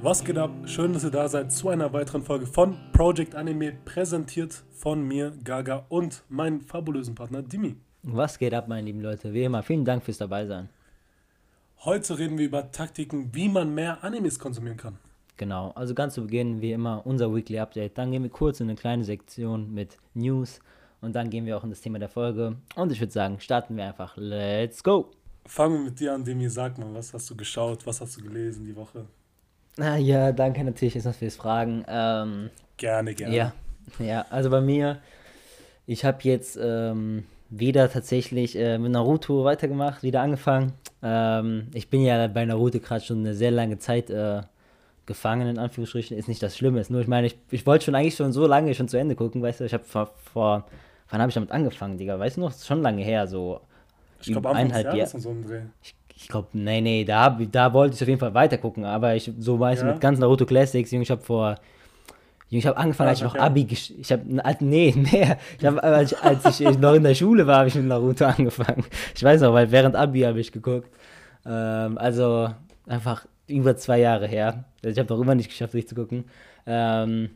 Was geht ab? Schön, dass ihr da seid zu einer weiteren Folge von Project Anime, präsentiert von mir, Gaga und meinem fabulösen Partner Dimi. Was geht ab, meine lieben Leute? Wie immer, vielen Dank fürs Dabeisein. Heute reden wir über Taktiken, wie man mehr Animes konsumieren kann. Genau, also ganz zu Beginn, wie immer, unser Weekly Update. Dann gehen wir kurz in eine kleine Sektion mit News und dann gehen wir auch in das Thema der Folge. Und ich würde sagen, starten wir einfach. Let's go! Fangen wir mit dir an, Demi. Sag mal, was hast du geschaut, was hast du gelesen die Woche? Ah, ja, danke natürlich erstmal fürs Fragen. Ähm, gerne, gerne. Ja, ja, also bei mir, ich habe jetzt ähm, wieder tatsächlich äh, mit Naruto weitergemacht, wieder angefangen. Ähm, ich bin ja bei Naruto gerade schon eine sehr lange Zeit äh, gefangen, in Anführungsstrichen. Ist nicht das Schlimme, ist nur, ich meine, ich, ich wollte schon eigentlich schon so lange schon zu Ende gucken, weißt du, ich habe vor, vor, wann habe ich damit angefangen, Digga, weißt du noch, ist schon lange her, so. Ich glaube, eineinhalb Jahre. So ein Dreh. Ich, ich glaube, nee, nee, da, da wollte ich auf jeden Fall weiter gucken, aber ich, so weißt ja. mit ganzen Naruto Classics, Junge, ich habe vor, ich habe angefangen, als ich noch Abi, ich habe, nee, mehr, ich habe, als, als ich noch in der Schule war, habe ich mit Naruto angefangen. Ich weiß noch, weil während Abi habe ich geguckt. Ähm, also, einfach über zwei Jahre her. Also ich habe noch immer nicht geschafft, durchzugucken. Ähm,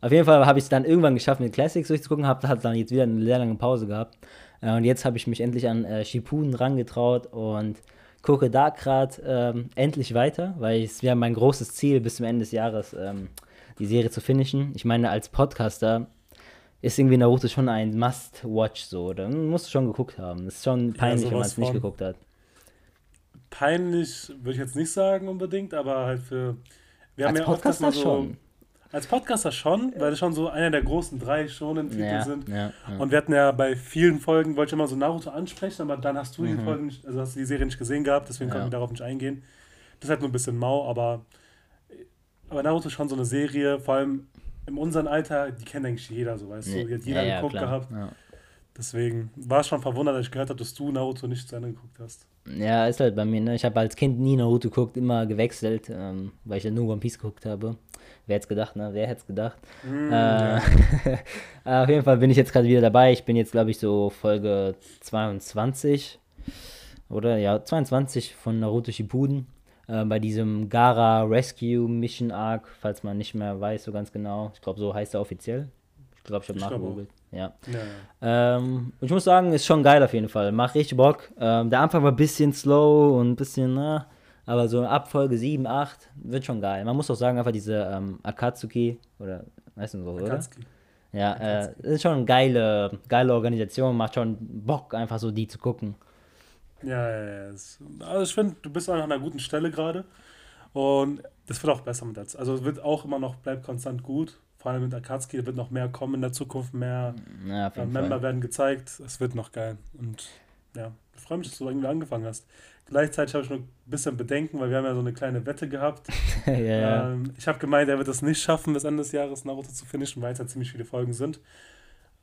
auf jeden Fall habe ich es dann irgendwann geschafft, mit Classics durchzugucken, habe hat dann jetzt wieder eine sehr lange Pause gehabt. Äh, und jetzt habe ich mich endlich an äh, Shippuden rangetraut und gucke da gerade ähm, endlich weiter, weil es wäre mein großes Ziel, bis zum Ende des Jahres ähm, die Serie zu finishen. Ich meine, als Podcaster ist irgendwie Naruto schon ein Must-Watch so. Da musst du schon geguckt haben. Das ist schon peinlich, ja, wenn man es nicht geguckt hat. Peinlich würde ich jetzt nicht sagen unbedingt, aber halt für. Wir als haben ja Podcaster mal so, schon. Als Podcaster schon, weil es schon so einer der großen drei Shonen-Titel ja, sind. Ja, ja. Und wir hatten ja bei vielen Folgen, wollte ich immer so Naruto ansprechen, aber dann hast du mhm. die Folgen nicht, also hast du die Serie nicht gesehen gehabt, deswegen konnten wir darauf nicht eingehen. Das ist halt nur ein bisschen mau, aber, aber Naruto ist schon so eine Serie, vor allem in unserem Alter, die kennt eigentlich jeder, so weißt du. Die hat jeder geguckt gehabt. Deswegen war es schon verwundert, als ich gehört habe, dass du Naruto nicht zu Ende geguckt hast. Ja, ist halt bei mir, ne? Ich habe als Kind nie Naruto geguckt, immer gewechselt, ähm, weil ich ja nur One Piece geguckt habe. Wer hätte es gedacht, ne? Wer hätte es gedacht? Mm, äh, ja. auf jeden Fall bin ich jetzt gerade wieder dabei. Ich bin jetzt, glaube ich, so Folge 22 oder ja, 22 von Naruto Shippuden. Äh, bei diesem Gara Rescue Mission Arc, falls man nicht mehr weiß so ganz genau. Ich glaube, so heißt er offiziell. Ich glaube, ich habe nachgegoogelt. Ja. ja. Ähm, ich muss sagen, ist schon geil auf jeden Fall. Macht richtig Bock. Ähm, der Anfang war ein bisschen slow und ein bisschen, na, aber so ab Folge 7, 8 wird schon geil. Man muss auch sagen, einfach diese ähm, Akatsuki, oder weißt du so, Akatsuki. oder? Ja, äh, ist schon eine geile, geile Organisation, macht schon Bock, einfach so die zu gucken. Ja, ja, ja. Also ich finde, du bist an einer guten Stelle gerade. Und das wird auch besser mit der. Also es wird auch immer noch, bleibt konstant gut. Vor allem mit Akatsuki, da wird noch mehr kommen in der Zukunft, mehr ja, äh, Member Fall. werden gezeigt. Es wird noch geil. Und ja, ich freue mich, dass du irgendwie angefangen hast. Gleichzeitig habe ich noch ein bisschen Bedenken, weil wir haben ja so eine kleine Wette gehabt. ja. Ähm, ich habe gemeint, er wird es nicht schaffen, bis Ende des Jahres Naruto zu finishen, weil es ja ziemlich viele Folgen sind.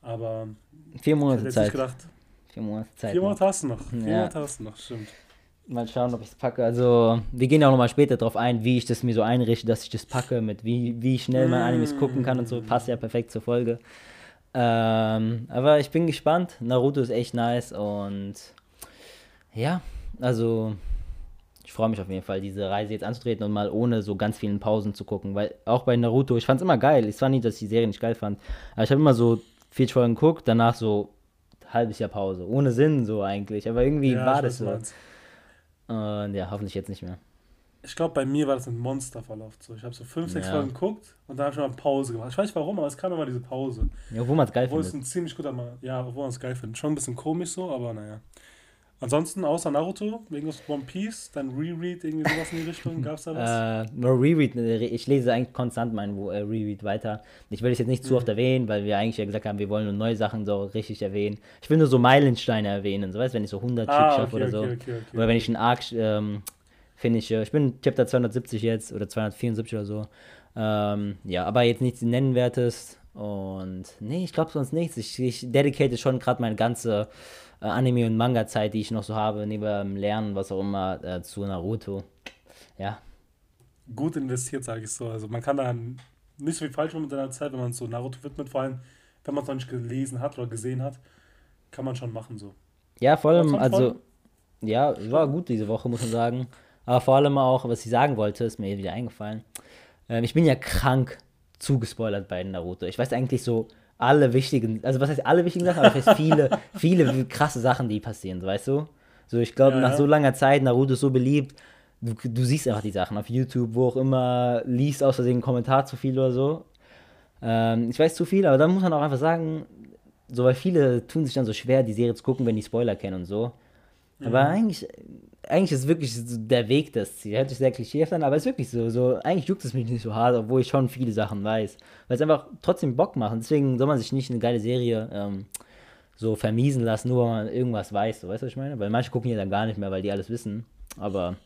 Aber vier Monate Zeit. Gedacht, vier Monate Zeit. Vier Monate hast du noch. Vier ja. Monate hast du noch, stimmt. Mal schauen, ob ich es packe. Also, wir gehen ja auch nochmal später darauf ein, wie ich das mir so einrichte, dass ich das packe, mit wie, wie schnell man Animes gucken kann und so. Passt ja perfekt zur Folge. Ähm, aber ich bin gespannt. Naruto ist echt nice und ja, also ich freue mich auf jeden Fall, diese Reise jetzt anzutreten und mal ohne so ganz vielen Pausen zu gucken. Weil auch bei Naruto, ich fand es immer geil. Es war nicht, dass ich die Serie nicht geil fand. Aber ich habe immer so 40 Folgen geguckt, danach so halbes Jahr Pause. Ohne Sinn so eigentlich. Aber irgendwie ja, war das so. Und ja, hoffentlich jetzt nicht mehr. Ich glaube, bei mir war das ein Monsterverlauf. So. Ich habe so 5, 6 ja. Folgen geguckt und dann habe ich schon mal Pause gemacht. Ich weiß nicht warum, aber es kam immer diese Pause. Ja, wo man es geil obwohl findet. Obwohl es ein ziemlich guter, ja, wo man es geil findet. Schon ein bisschen komisch so, aber naja. Ansonsten außer Naruto, irgendwas One Piece, dann Reread, irgendwie sowas in die Richtung, gab's da was? Äh, nur Reread, äh, ich lese eigentlich konstant mein äh, Reread weiter. Ich will es jetzt nicht mhm. zu oft erwähnen, weil wir eigentlich ja gesagt haben, wir wollen nur neue Sachen so richtig erwähnen. Ich will nur so Meilensteine erwähnen, so weißt wenn ich so 100 ah, okay, oder so. Okay, okay, oder wenn ich einen Arc ähm, finische. Ich bin Chapter 270 jetzt oder 274 oder so. Ähm, ja, aber jetzt nichts Nennenwertes und nee, ich glaube sonst nichts. Ich, ich dedicate schon gerade meine ganze äh, Anime- und Manga-Zeit, die ich noch so habe, neben Lernen, was auch immer, äh, zu Naruto. Ja. Gut investiert, sage ich so. Also man kann da nicht so viel falsch machen mit seiner Zeit, wenn man so Naruto widmet, vor allem, wenn man es noch nicht gelesen hat oder gesehen hat, kann man schon machen so. Ja, vor allem, also, ja, war gut diese Woche, muss man sagen. Aber vor allem auch, was ich sagen wollte, ist mir wieder eingefallen. Ähm, ich bin ja krank zugespoilert bei Naruto. Ich weiß eigentlich so alle wichtigen, also was heißt alle wichtigen Sachen, aber ich weiß viele, viele krasse Sachen, die passieren, weißt du? So, ich glaube, ja, nach ja. so langer Zeit, Naruto ist so beliebt, du, du siehst einfach die Sachen auf YouTube, wo auch immer, liest aus Versehen einen Kommentar zu viel oder so. Ähm, ich weiß zu viel, aber dann muss man auch einfach sagen, so, weil viele tun sich dann so schwer, die Serie zu gucken, wenn die Spoiler kennen und so. Aber mhm. eigentlich, eigentlich ist wirklich der Weg das Ziel. Hört sich sehr klischeehaft an, aber es ist wirklich so. so. Eigentlich juckt es mich nicht so hart, obwohl ich schon viele Sachen weiß. Weil es einfach trotzdem Bock macht. Deswegen soll man sich nicht eine geile Serie ähm, so vermiesen lassen, nur weil man irgendwas weiß. So, weißt du, was ich meine? Weil manche gucken ja dann gar nicht mehr, weil die alles wissen. Aber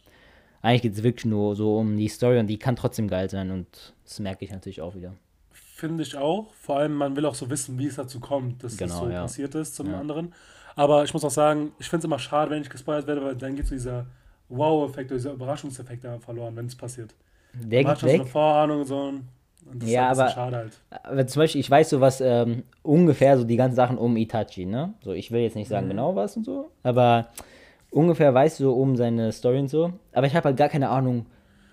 eigentlich geht es wirklich nur so um die Story und die kann trotzdem geil sein und das merke ich natürlich auch wieder. Finde ich auch. Vor allem, man will auch so wissen, wie es dazu kommt, dass genau, das so ja. passiert ist zum ja. anderen. Aber ich muss auch sagen, ich finde es immer schade, wenn ich gespoilert werde, weil dann geht so dieser Wow-Effekt oder dieser Überraschungseffekt verloren, wenn es passiert. Der man schon weg. so eine Vorahnung und so. Und das ja, ist aber, schade halt. aber zum Beispiel, ich weiß so was, ähm, ungefähr so die ganzen Sachen um Itachi, ne? So, ich will jetzt nicht sagen mhm. genau was und so, aber ungefähr weißt du um seine Story und so. Aber ich habe halt gar keine Ahnung,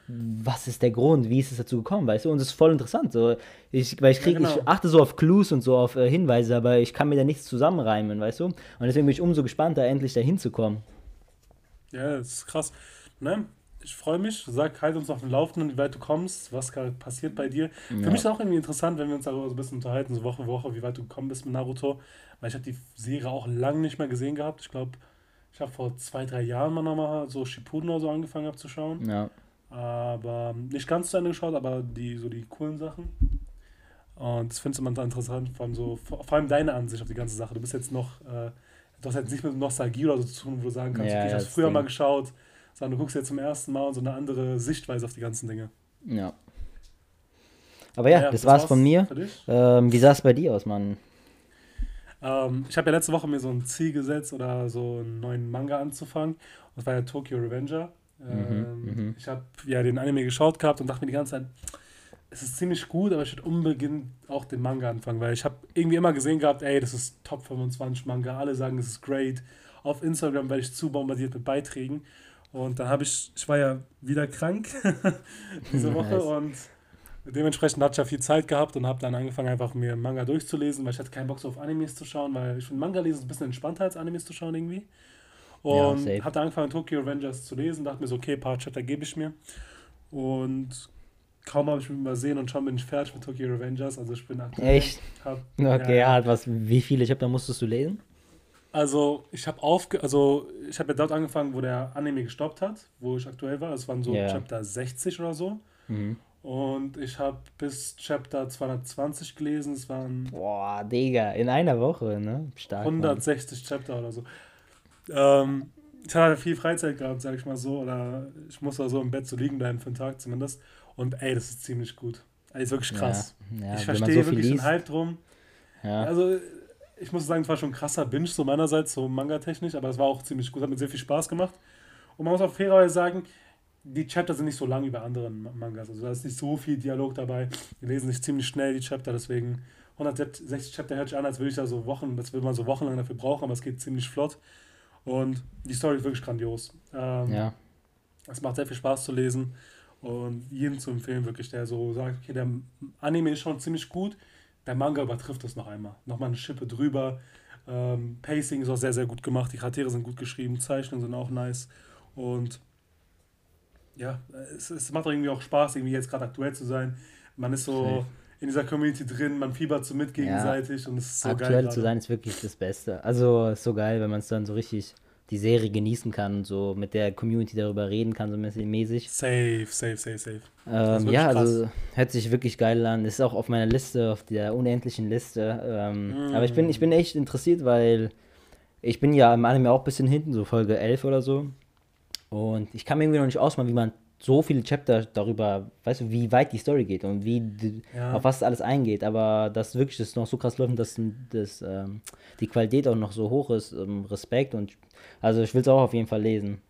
was ist der Grund, wie ist es dazu gekommen, weißt du? Und es ist voll interessant. So. Ich, weil ich, krieg, ja, genau. ich achte so auf Clues und so auf äh, Hinweise, aber ich kann mir da nichts zusammenreimen, weißt du? Und deswegen bin ich umso gespannter, endlich da hinzukommen. Ja, das ist krass. Ne? Ich freue mich. Sag halt uns auf dem Laufenden, wie weit du kommst, was gerade passiert bei dir. Ja. Für mich ist auch irgendwie interessant, wenn wir uns darüber so ein bisschen unterhalten, so Woche für Woche, wie weit du gekommen bist mit Naruto. Weil ich habe die Serie auch lange nicht mehr gesehen gehabt. Ich glaube, ich habe vor zwei, drei Jahren mal nochmal so Shippuden oder so angefangen zu schauen. Ja. Aber nicht ganz zu Ende geschaut, aber die, so die coolen Sachen. Und das findest du immer interessant, von so, vor allem deine Ansicht auf die ganze Sache. Du bist jetzt noch, äh, du hast jetzt nicht mit Nostalgie oder so zu tun, wo du sagen kannst, ja, okay, ich habe früher Ding. mal geschaut, sondern du guckst jetzt zum ersten Mal und so eine andere Sichtweise auf die ganzen Dinge. Ja. Aber ja, ja das, das war's, war's von mir. Ähm, wie sah es bei dir aus, Mann? Ähm, ich habe ja letzte Woche mir so ein Ziel gesetzt oder so einen neuen Manga anzufangen. Und das war ja Tokyo Revenger. Mhm, ähm, mhm, ich habe ja den Anime geschaut gehabt und dachte mir die ganze Zeit, es ist ziemlich gut, aber ich würde unbedingt auch den Manga anfangen, weil ich habe irgendwie immer gesehen gehabt, ey, das ist Top 25 Manga, alle sagen, es ist great. Auf Instagram werde ich zu bombardiert mit Beiträgen. Und dann habe ich, ich war ja wieder krank diese Woche nice. und dementsprechend hatte ich ja viel Zeit gehabt und habe dann angefangen, einfach mir Manga durchzulesen, weil ich hatte keinen Bock so auf Animes zu schauen, weil ich finde Manga lesen ein bisschen entspannter als Animes zu schauen irgendwie. Und ja, habe angefangen, Tokyo Revengers zu lesen, dachte mir so, okay, ein paar Chapter gebe ich mir. Und kaum habe ich mich übersehen und schon bin ich fertig mit Tokyo Revengers. Also ich bin aktuell. Echt? Hab, okay, ja, halt was, wie viele Chapter musstest du lesen? Also ich habe aufge also ich habe ja dort angefangen, wo der Anime gestoppt hat, wo ich aktuell war. Es waren so yeah. Chapter 60 oder so. Mhm. Und ich habe bis Chapter 220 gelesen. Es waren. Boah, Digga, in einer Woche, ne? Stark. 160 Mann. Chapter oder so. Ähm, ich hatte viel Freizeit gehabt, sag ich mal so. Oder ich muss da so im Bett so liegen bleiben für einen Tag zumindest. Und ey, das ist ziemlich gut. Ey, ist wirklich krass. Ja, ja, ich verstehe so wirklich den Hype drum. Ja. Also, ich muss sagen, es war schon ein krasser Binge, so meinerseits, so manga-technisch, aber es war auch ziemlich gut, hat mir sehr viel Spaß gemacht. Und man muss auch fairerweise sagen, die Chapter sind nicht so lang wie bei anderen Mangas. Also da ist nicht so viel Dialog dabei. Wir lesen sich ziemlich schnell die Chapter, deswegen 160 Chapter hört sich an, als würde ich da so Wochen, das will man so wochenlang dafür brauchen, aber es geht ziemlich flott. Und die Story ist wirklich grandios. Ähm, ja. Es macht sehr viel Spaß zu lesen und jedem zu empfehlen, wirklich, der so sagt, okay, der Anime ist schon ziemlich gut, der Manga übertrifft es noch einmal. Nochmal eine Schippe drüber. Ähm, Pacing ist auch sehr, sehr gut gemacht, die Charaktere sind gut geschrieben, Zeichnungen sind auch nice und ja, es, es macht irgendwie auch Spaß, irgendwie jetzt gerade aktuell zu sein. Man ist so. Okay in dieser Community drin, man fiebert so mit gegenseitig ja. und es ist so Aktuell geil. Aktuell zu sein ist wirklich das Beste. Also ist so geil, wenn man es dann so richtig die Serie genießen kann und so mit der Community darüber reden kann, so mäßig. Safe, safe, safe, safe. Ähm, ja, krass. also hört sich wirklich geil an. Ist auch auf meiner Liste, auf der unendlichen Liste. Ähm, mm. Aber ich bin, ich bin echt interessiert, weil ich bin ja im Anime auch ein bisschen hinten, so Folge 11 oder so. Und ich kann mir irgendwie noch nicht ausmalen, wie man so viele Chapter darüber, weißt du, wie weit die Story geht und wie ja. auf was alles eingeht, aber dass wirklich das noch so krass läuft, dass das, ähm, die Qualität auch noch so hoch ist, ähm, Respekt und also ich will es auch auf jeden Fall lesen.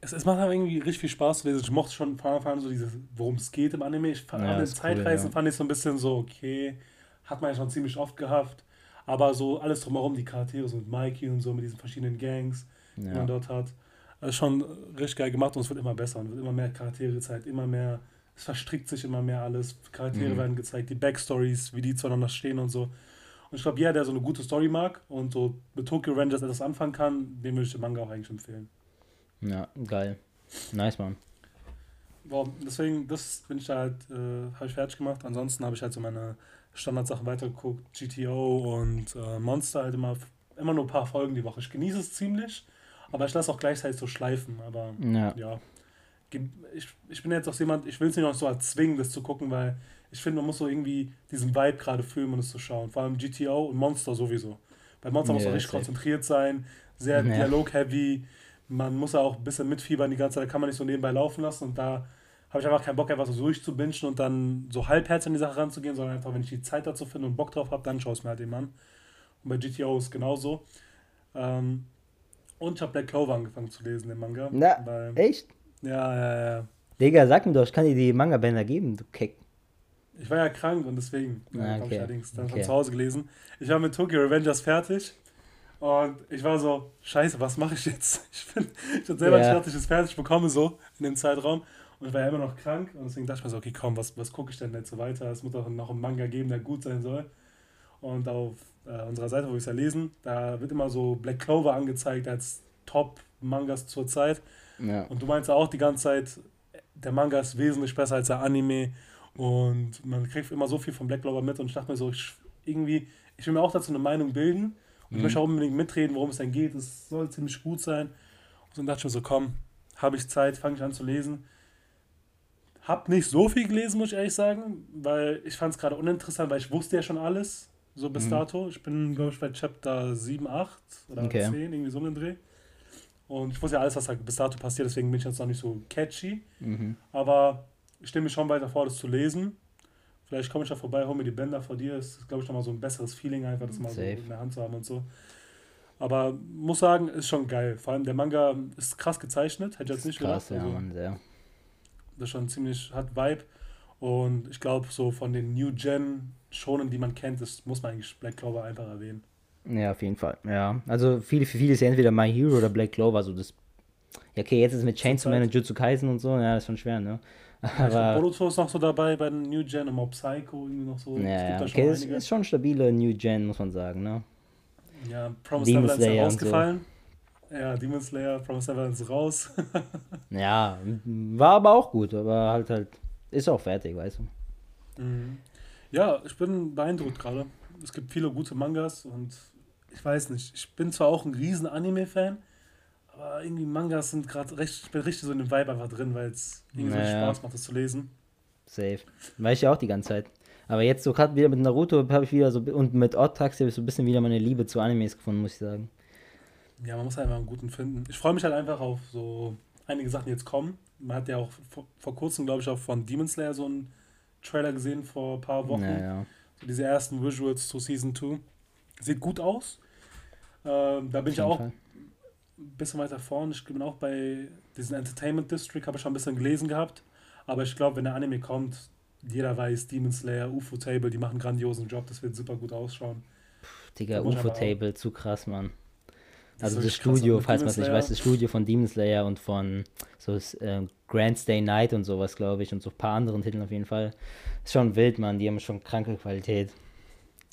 Es, es macht aber irgendwie richtig viel Spaß zu lesen. Ich mochte schon von Anfang an so dieses, worum es geht im Anime. Ich fand, ja, an den Zeitreisen cool, ja. fand ich so ein bisschen so, okay, hat man ja schon ziemlich oft gehabt, aber so alles drumherum, die Charaktere, so mit Mikey und so, mit diesen verschiedenen Gangs, die man dort hat also schon richtig geil gemacht und es wird immer besser und wird immer mehr Charaktere gezeigt, immer mehr es verstrickt sich immer mehr alles, Charaktere mhm. werden gezeigt, die Backstories, wie die zueinander stehen und so. Und ich glaube, jeder, der so eine gute Story mag und so mit Tokyo Rangers etwas anfangen kann, dem würde ich den Manga auch eigentlich empfehlen. Ja, geil. Nice, man. Boah, deswegen, das bin ich da halt, äh, habe ich fertig gemacht. Ansonsten habe ich halt so meine Standardsachen weitergeguckt, GTO und äh, Monster halt immer, immer nur ein paar Folgen die Woche. Ich genieße es ziemlich, aber ich lasse auch gleichzeitig so schleifen. Aber ja, ja ich, ich bin jetzt auch jemand, ich will es nicht noch so erzwingen, das zu gucken, weil ich finde, man muss so irgendwie diesen Vibe gerade fühlen, um es zu schauen. Vor allem GTO und Monster sowieso. Bei Monster yeah, muss man richtig konzentriert sein, sehr ja. dialog-heavy. Man muss auch ein bisschen mitfiebern die ganze Zeit, da kann man nicht so nebenbei laufen lassen. Und da habe ich einfach keinen Bock, einfach so durchzubingen und dann so halbherzig an die Sache ranzugehen, sondern einfach, wenn ich die Zeit dazu finde und Bock drauf habe, dann schaue ich es mir halt eben an. Und bei GTO ist es genauso. Ähm, und ich habe Black Clover angefangen zu lesen, den Manga. Na, weil, echt? Ja, ja, ja. Digga, sag mir doch, ich kann dir die Manga-Bänder geben, du Keck. Ich war ja krank und deswegen ah, okay. habe ich allerdings dann okay. von zu Hause gelesen. Ich war mit Tokyo Revengers fertig und ich war so, scheiße, was mache ich jetzt? Ich bin, ich selber yeah. nicht ich es fertig bekomme, so in dem Zeitraum. Und ich war ja immer noch krank und deswegen dachte ich mir so, okay, komm, was, was gucke ich denn jetzt so weiter? Es muss doch noch einen Manga geben, der gut sein soll. Und auf äh, unserer Seite, wo wir es ja lesen, da wird immer so Black Clover angezeigt als Top-Mangas zur Zeit. Ja. Und du meinst auch die ganze Zeit, der Manga ist wesentlich besser als der Anime und man kriegt immer so viel von Black Clover mit und ich dachte mir so, ich, irgendwie, ich will mir auch dazu eine Meinung bilden und mhm. ich möchte auch unbedingt mitreden, worum es denn geht. Es soll ziemlich gut sein. Und dann dachte ich mir so, komm, habe ich Zeit, fange ich an zu lesen. Hab nicht so viel gelesen, muss ich ehrlich sagen, weil ich fand es gerade uninteressant, weil ich wusste ja schon alles, so bis mhm. dato. Ich bin, glaube ich, bei Chapter 7, 8 oder okay. 10, irgendwie so einen Dreh. Und ich wusste ja alles, was bis dato passiert, deswegen bin ich jetzt noch nicht so catchy. Mhm. Aber ich stelle mir schon weiter vor, das zu lesen. Vielleicht komme ich da vorbei, hole mir die Bänder vor dir. Das ist, glaube ich, nochmal so ein besseres Feeling, einfach das mal Safe. so in der Hand zu haben und so. Aber muss sagen, ist schon geil. Vor allem der Manga ist krass gezeichnet, hätte ich jetzt nicht krass, gedacht. Also, ja, Mann, sehr. Das ist schon ziemlich, hat Vibe. Und ich glaube, so von den New Gen Schonen, die man kennt, das muss man eigentlich Black Clover einfach erwähnen. Ja, auf jeden Fall. Ja, also viele, für viele ist ja entweder My Hero oder Black Clover. So das, ja, okay, jetzt ist es mit Chainsaw Man und Jutsu Kaisen und so, ja, das ist schon schwer, ne? Aber Boruto ist noch so dabei bei den New Gen, immer Psycho irgendwie noch so. Ja, ja. okay, das ist schon stabile New Gen, muss man sagen, ne? Ja, Promise Neverland ist ja rausgefallen. So. Ja, Demon Slayer, Promise Neverland ist raus. ja, war aber auch gut, aber halt halt, ist auch fertig, weißt du. Mhm. Ja, ich bin beeindruckt gerade. Es gibt viele gute Mangas und ich weiß nicht, ich bin zwar auch ein riesen Anime-Fan, aber irgendwie Mangas sind gerade recht, ich bin richtig so in dem Vibe einfach drin, weil es irgendwie naja. so Spaß macht, das zu lesen. Safe. Weiß ich ja auch die ganze Zeit. Aber jetzt so gerade wieder mit Naruto habe ich wieder so und mit Odd habe ich so ein bisschen wieder meine Liebe zu Animes gefunden, muss ich sagen. Ja, man muss einfach einen guten finden. Ich freue mich halt einfach auf so einige Sachen, die jetzt kommen. Man hat ja auch vor, vor kurzem, glaube ich, auch von Demon Slayer so einen Trailer gesehen vor ein paar Wochen. Ja, So diese ersten Visuals zu Season 2. Sieht gut aus. Ähm, da bin ich auch Fall. ein bisschen weiter vorne. Ich bin auch bei diesem Entertainment District, habe ich schon ein bisschen gelesen gehabt. Aber ich glaube, wenn der Anime kommt, jeder weiß, Demon Slayer, UFO Table, die machen einen grandiosen Job, das wird super gut ausschauen. Puh, Digga, UFO Table, zu krass, Mann. Das also das Studio, falls man es nicht weiß, das Studio von Demon Slayer und von so äh, Grand Stay Night und sowas, glaube ich, und so ein paar anderen Titeln auf jeden Fall. Ist schon wild, Mann, die haben schon kranke Qualität.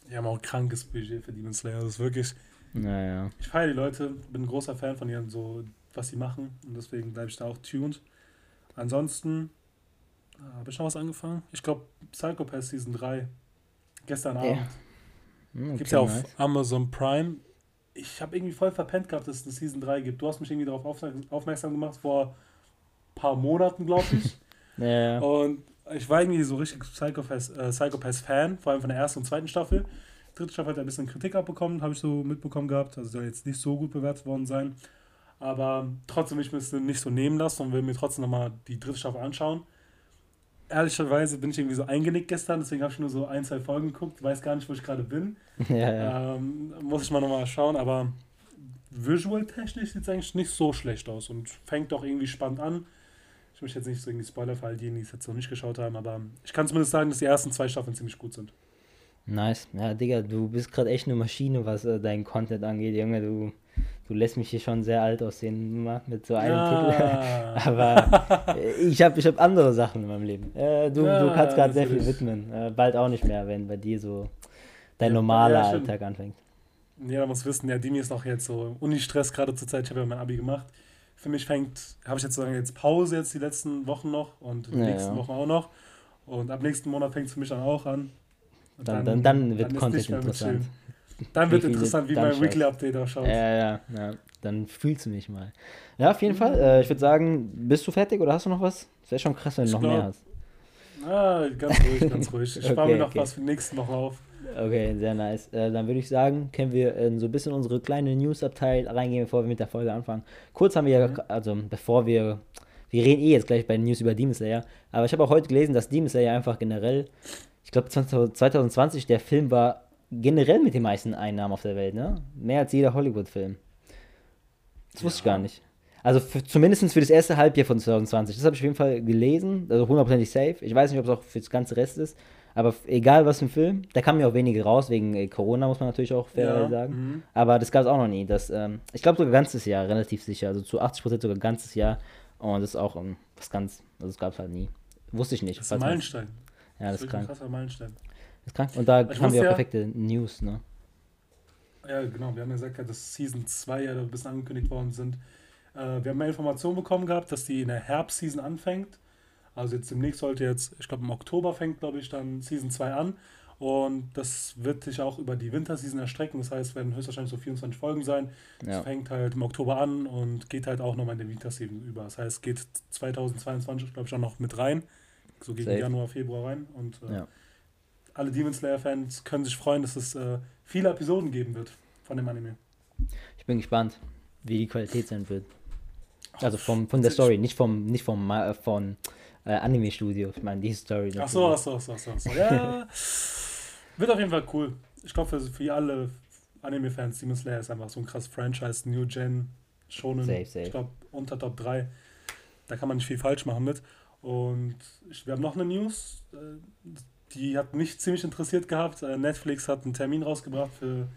Die haben auch ein krankes Budget für Demon Slayer, das ist wirklich naja. Ich feiere die Leute, bin ein großer Fan von ihnen, so was sie machen und deswegen bleibe ich da auch tuned. Ansonsten äh, habe ich noch was angefangen. Ich glaube, Psychopath Season 3. Gestern Abend. Yeah. Okay, Gibt es ja auf nice. Amazon Prime. Ich habe irgendwie voll verpennt gehabt, dass es eine Season 3 gibt. Du hast mich irgendwie darauf aufmerksam gemacht vor ein paar Monaten, glaube ich. ja. Und ich war irgendwie so richtig Psychopath, äh, Psychopath-Fan, vor allem von der ersten und zweiten Staffel dritte Staffel hat ein bisschen Kritik abbekommen, habe ich so mitbekommen gehabt. Also soll jetzt nicht so gut bewertet worden sein. Aber trotzdem ich das nicht so nehmen lassen und will mir trotzdem nochmal die dritte Staffel anschauen. Ehrlicherweise bin ich irgendwie so eingenickt gestern, deswegen habe ich nur so ein, zwei Folgen geguckt, weiß gar nicht, wo ich gerade bin. Ja, ja. Ähm, muss ich mal nochmal schauen, aber visual-technisch sieht es eigentlich nicht so schlecht aus und fängt doch irgendwie spannend an. Ich möchte jetzt nicht so irgendwie Spoiler für all diejenigen, die es jetzt noch nicht geschaut haben, aber ich kann zumindest sagen, dass die ersten zwei Staffeln ziemlich gut sind. Nice. Ja, Digga, du bist gerade echt eine Maschine, was äh, deinen Content angeht, Junge. Du, Du lässt mich hier schon sehr alt aussehen mit so einem ja. Titel. Aber ich habe ich hab andere Sachen in meinem Leben. Äh, du, ja, du kannst gerade sehr viel widmen. Äh, bald auch nicht mehr, wenn bei dir so dein normaler Alltag anfängt. Ja, man muss wissen, ja, Dimi ist noch jetzt so Uni-Stress gerade zur Zeit. Ich habe ja mein Abi gemacht. Für mich fängt, habe ich jetzt sozusagen jetzt Pause jetzt die letzten Wochen noch und die ja, nächsten ja. Wochen auch noch. Und ab nächsten Monat fängt es für mich dann auch an. Dann, dann, dann, dann, wird Content interessant. Dann wird interessant, wie mein Weekly Update ausschaut. Ja, ja, ja. Dann fühlst du mich mal. Ja, auf jeden mhm. Fall. Äh, ich würde sagen, bist du fertig oder hast du noch was? Das wäre schon krass, wenn du noch glaub, mehr hast. Ah, ganz ruhig, ganz ruhig. Ich spare okay, mir noch okay. was für die nächsten Woche auf. Okay, sehr nice. Äh, dann würde ich sagen, können wir in so ein bisschen unsere kleine News-Abteil reingehen, bevor wir mit der Folge anfangen. Kurz haben wir ja, mhm. also bevor wir, wir reden eh jetzt gleich bei den News über Demon Slayer, aber ich habe auch heute gelesen, dass Demon Slayer einfach generell, ich glaube 2020, der Film war generell mit den meisten Einnahmen auf der Welt, ne? Mehr als jeder Hollywood-Film. Das wusste ja. ich gar nicht. Also für, zumindest für das erste Halbjahr von 2020. Das habe ich auf jeden Fall gelesen, also hundertprozentig safe. Ich weiß nicht, ob es auch für das ganze Rest ist. Aber egal was für ein Film, da kamen ja auch wenige raus, wegen äh, Corona, muss man natürlich auch fair ja, sagen. Mhm. Aber das gab es auch noch nie. Das, ähm, ich glaube sogar ganzes Jahr, relativ sicher. Also zu 80 Prozent sogar ganzes Jahr. Und das ist auch um, was ganz, also das gab es halt nie. Wusste ich nicht. Das ist ein Meilenstein. Ja, das, das ist krank. Ein krasser Meilenstein. Ist krank. Und da ich haben wir auch ja, perfekte News, ne? Ja, genau. Wir haben ja gesagt, dass Season 2 ja ein bisschen angekündigt worden sind. Äh, wir haben mehr Informationen bekommen gehabt, dass die in der Herbstseason anfängt. Also jetzt demnächst sollte jetzt, ich glaube im Oktober fängt, glaube ich, dann Season 2 an. Und das wird sich auch über die Winterseason erstrecken. Das heißt, es werden höchstwahrscheinlich so 24 Folgen sein. Es ja. fängt halt im Oktober an und geht halt auch nochmal in der Winterseason über. Das heißt, es geht 2022, glaube ich, auch noch mit rein. So gegen Safe. Januar, Februar rein. Und äh, ja. Alle Demon Slayer-Fans können sich freuen, dass es äh, viele Episoden geben wird von dem Anime. Ich bin gespannt, wie die Qualität sein wird. Also vom, von der Story, nicht vom, nicht vom, äh, von äh, Anime-Studio. Ich meine, die Story. Ach so, ach so, ach so, ach so. Ach so. Ja, wird auf jeden Fall cool. Ich glaube, für, für alle Anime-Fans, Demon Slayer ist einfach so ein krass Franchise, New Gen, Shonen. Safe, safe. Ich glaube, unter Top 3. Da kann man nicht viel falsch machen mit. Und ich, wir haben noch eine News, äh, die hat mich ziemlich interessiert gehabt. Äh, Netflix hat einen Termin rausgebracht für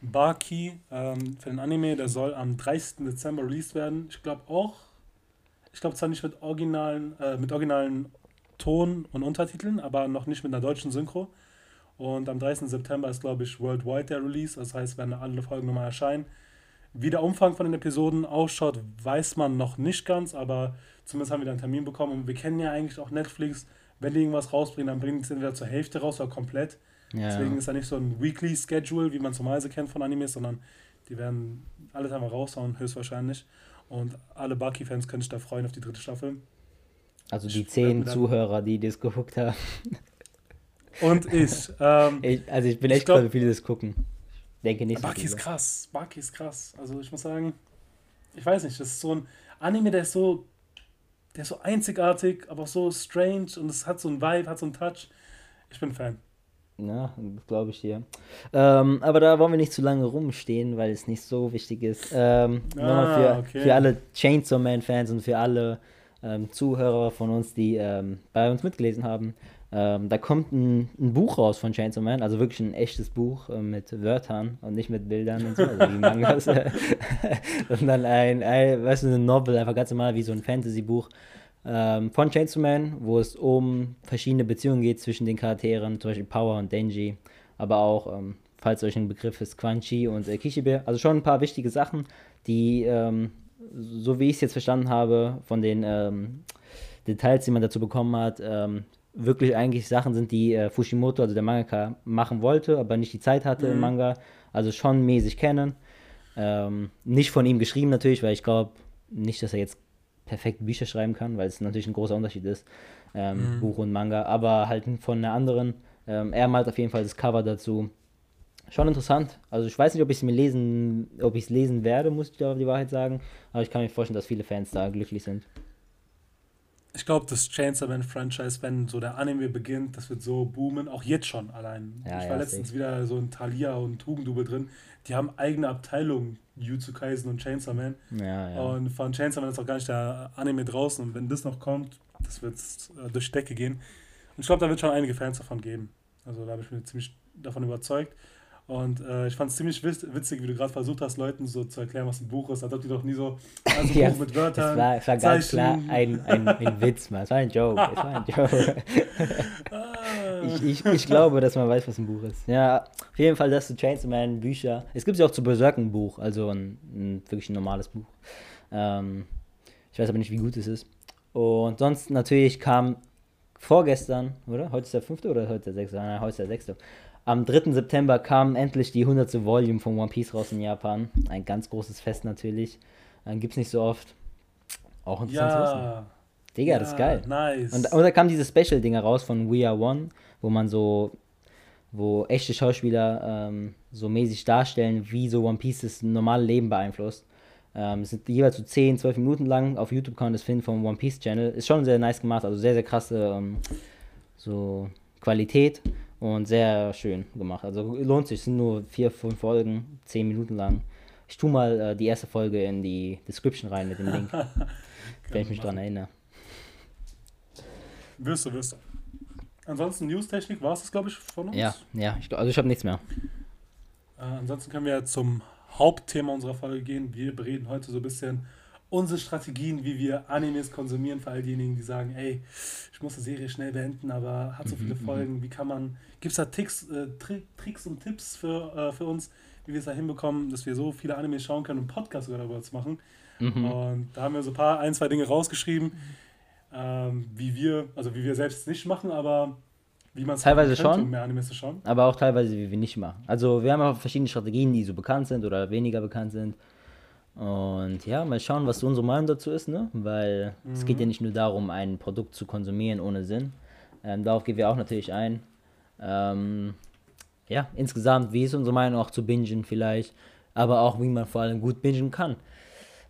Baki, ähm, für den Anime. Der soll am 30. Dezember released werden. Ich glaube auch ich glaube zwar nicht mit originalen, äh, mit originalen Ton und Untertiteln, aber noch nicht mit einer deutschen Synchro. Und am 30. September ist, glaube ich, worldwide der Release. Das heißt, werden alle Folgen nochmal erscheinen. Wie der Umfang von den Episoden ausschaut, weiß man noch nicht ganz, aber zumindest haben wir da einen Termin bekommen. Und wir kennen ja eigentlich auch Netflix. Wenn die irgendwas rausbringen, dann bringen sie es entweder zur Hälfte raus oder komplett. Ja. Deswegen ist da nicht so ein Weekly Schedule, wie man es normalerweise kennt von Animes, sondern die werden alles einmal raushauen, höchstwahrscheinlich. Und alle Bucky-Fans können sich da freuen auf die dritte Staffel. Also die ich zehn Zuhörer, die das geguckt haben. Und ich. Ähm, ich also ich bin echt gespannt, wie viele das gucken. Ich denke nicht. Bucky so ist krass. Bucky ist krass. Also ich muss sagen, ich weiß nicht, das ist so ein Anime, der ist so, der ist so einzigartig, aber auch so strange und es hat so ein Vibe, hat so einen Touch. Ich bin Fan. Ja, glaube ich dir. Ähm, aber da wollen wir nicht zu lange rumstehen, weil es nicht so wichtig ist. Ähm, ah, für, okay. für alle Chainsaw Man-Fans und für alle ähm, Zuhörer von uns, die ähm, bei uns mitgelesen haben. Ähm, da kommt ein, ein, Buch raus von Chainsaw Man, also wirklich ein echtes Buch äh, mit Wörtern und nicht mit Bildern und so, also wie Mangas. Sondern ein, ein, weißt du, eine Novel, einfach ganz normal wie so ein Fantasy-Buch ähm, von Chainsaw Man, wo es um verschiedene Beziehungen geht zwischen den Charakteren, zum Beispiel Power und Denji, aber auch, ähm, falls euch ein Begriff ist, Quan Chi und äh, Kishibe. Also schon ein paar wichtige Sachen, die, ähm, so wie ich es jetzt verstanden habe, von den ähm, Details, die man dazu bekommen hat, ähm, wirklich eigentlich Sachen sind, die äh, Fushimoto, also der Mangaka, machen wollte, aber nicht die Zeit hatte mhm. im Manga. Also schon mäßig kennen. Ähm, nicht von ihm geschrieben natürlich, weil ich glaube nicht, dass er jetzt perfekt Bücher schreiben kann, weil es natürlich ein großer Unterschied ist, ähm, mhm. Buch und Manga, aber halt von einer anderen. Ähm, er malt auf jeden Fall das Cover dazu. Schon interessant. Also ich weiß nicht, ob ich es mir lesen, ob ich es lesen werde, muss ich da die Wahrheit sagen. Aber ich kann mir vorstellen, dass viele Fans da glücklich sind. Ich glaube, das Chainsaw Man Franchise, wenn so der Anime beginnt, das wird so boomen, auch jetzt schon allein. Ja, ich war ja, letztens safe. wieder so in Thalia und Tugendubel drin. Die haben eigene Abteilungen Jutsu Kaisen und Chainsaw Man. Ja. Und von Chainsaw Man ist auch gar nicht der Anime draußen. Und wenn das noch kommt, das wird äh, durch die Decke gehen. Und ich glaube, da wird schon einige Fans davon geben. Also da habe ich mir ziemlich davon überzeugt. Und äh, ich fand es ziemlich witzig, wie du gerade versucht hast, Leuten so zu erklären, was ein Buch ist. Als ob die doch nie so also ein ja, Buch mit Wörtern. Es war, es war ganz klar ein, ein, ein Witz, man. Es war ein Joke. Es war ein Joke. ich, ich, ich glaube, dass man weiß, was ein Buch ist. Ja, auf jeden Fall das zu Man Bücher. Es gibt ja auch zu Berserk ein Buch, also ein, ein wirklich ein normales Buch. Ähm, ich weiß aber nicht, wie gut es ist. Und sonst natürlich kam vorgestern, oder? Heute ist der fünfte oder heute der sechste? Nein, heute ist der sechste am 3. September kam endlich die 100. Volume von One Piece raus in Japan. Ein ganz großes Fest natürlich. Äh, gibt's nicht so oft. Auch interessant ja. zu wissen. Digga, ja, das ist geil. Nice. Und, und da kam diese Special-Dinger raus von We Are One, wo man so, wo echte Schauspieler ähm, so mäßig darstellen, wie so One Piece das normale Leben beeinflusst. Ähm, es sind jeweils so 10, 12 Minuten lang. Auf YouTube kann man das finden vom One Piece Channel. Ist schon sehr nice gemacht, also sehr, sehr krasse ähm, so Qualität. Und sehr schön gemacht. Also lohnt sich, es sind nur vier, fünf Folgen, zehn Minuten lang. Ich tue mal äh, die erste Folge in die Description rein mit dem Link. wenn ich mich dran erinnere. Wirst du, wirst du. Ansonsten News-Technik war es das, glaube ich, von uns? Ja, ja, ich, also ich habe nichts mehr. Äh, ansonsten können wir zum Hauptthema unserer Folge gehen. Wir reden heute so ein bisschen unsere Strategien, wie wir Animes konsumieren, für all diejenigen, die sagen, ey, ich muss eine Serie schnell beenden, aber hat so viele mhm, mhm. Folgen, wie kann man, gibt es da Tricks, äh, Tricks und Tipps für, äh, für uns, wie wir es da hinbekommen, dass wir so viele Animes schauen können und Podcasts sogar darüber zu machen. Mhm. Und da haben wir so ein paar, ein, zwei Dinge rausgeschrieben, ähm, wie wir, also wie wir selbst nicht machen, aber wie man es teilweise könnte, schon, um mehr Animes zu schauen. Aber auch teilweise, wie wir nicht machen. Also wir haben auch verschiedene Strategien, die so bekannt sind oder weniger bekannt sind. Und ja, mal schauen, was unsere Meinung dazu ist, ne? Weil mhm. es geht ja mhm. nicht nur darum, ein Produkt zu konsumieren ohne Sinn. Ähm, darauf gehen wir auch natürlich ein. Ähm, ja, insgesamt, wie ist unsere Meinung auch zu bingen vielleicht, aber auch wie man vor allem gut bingen kann.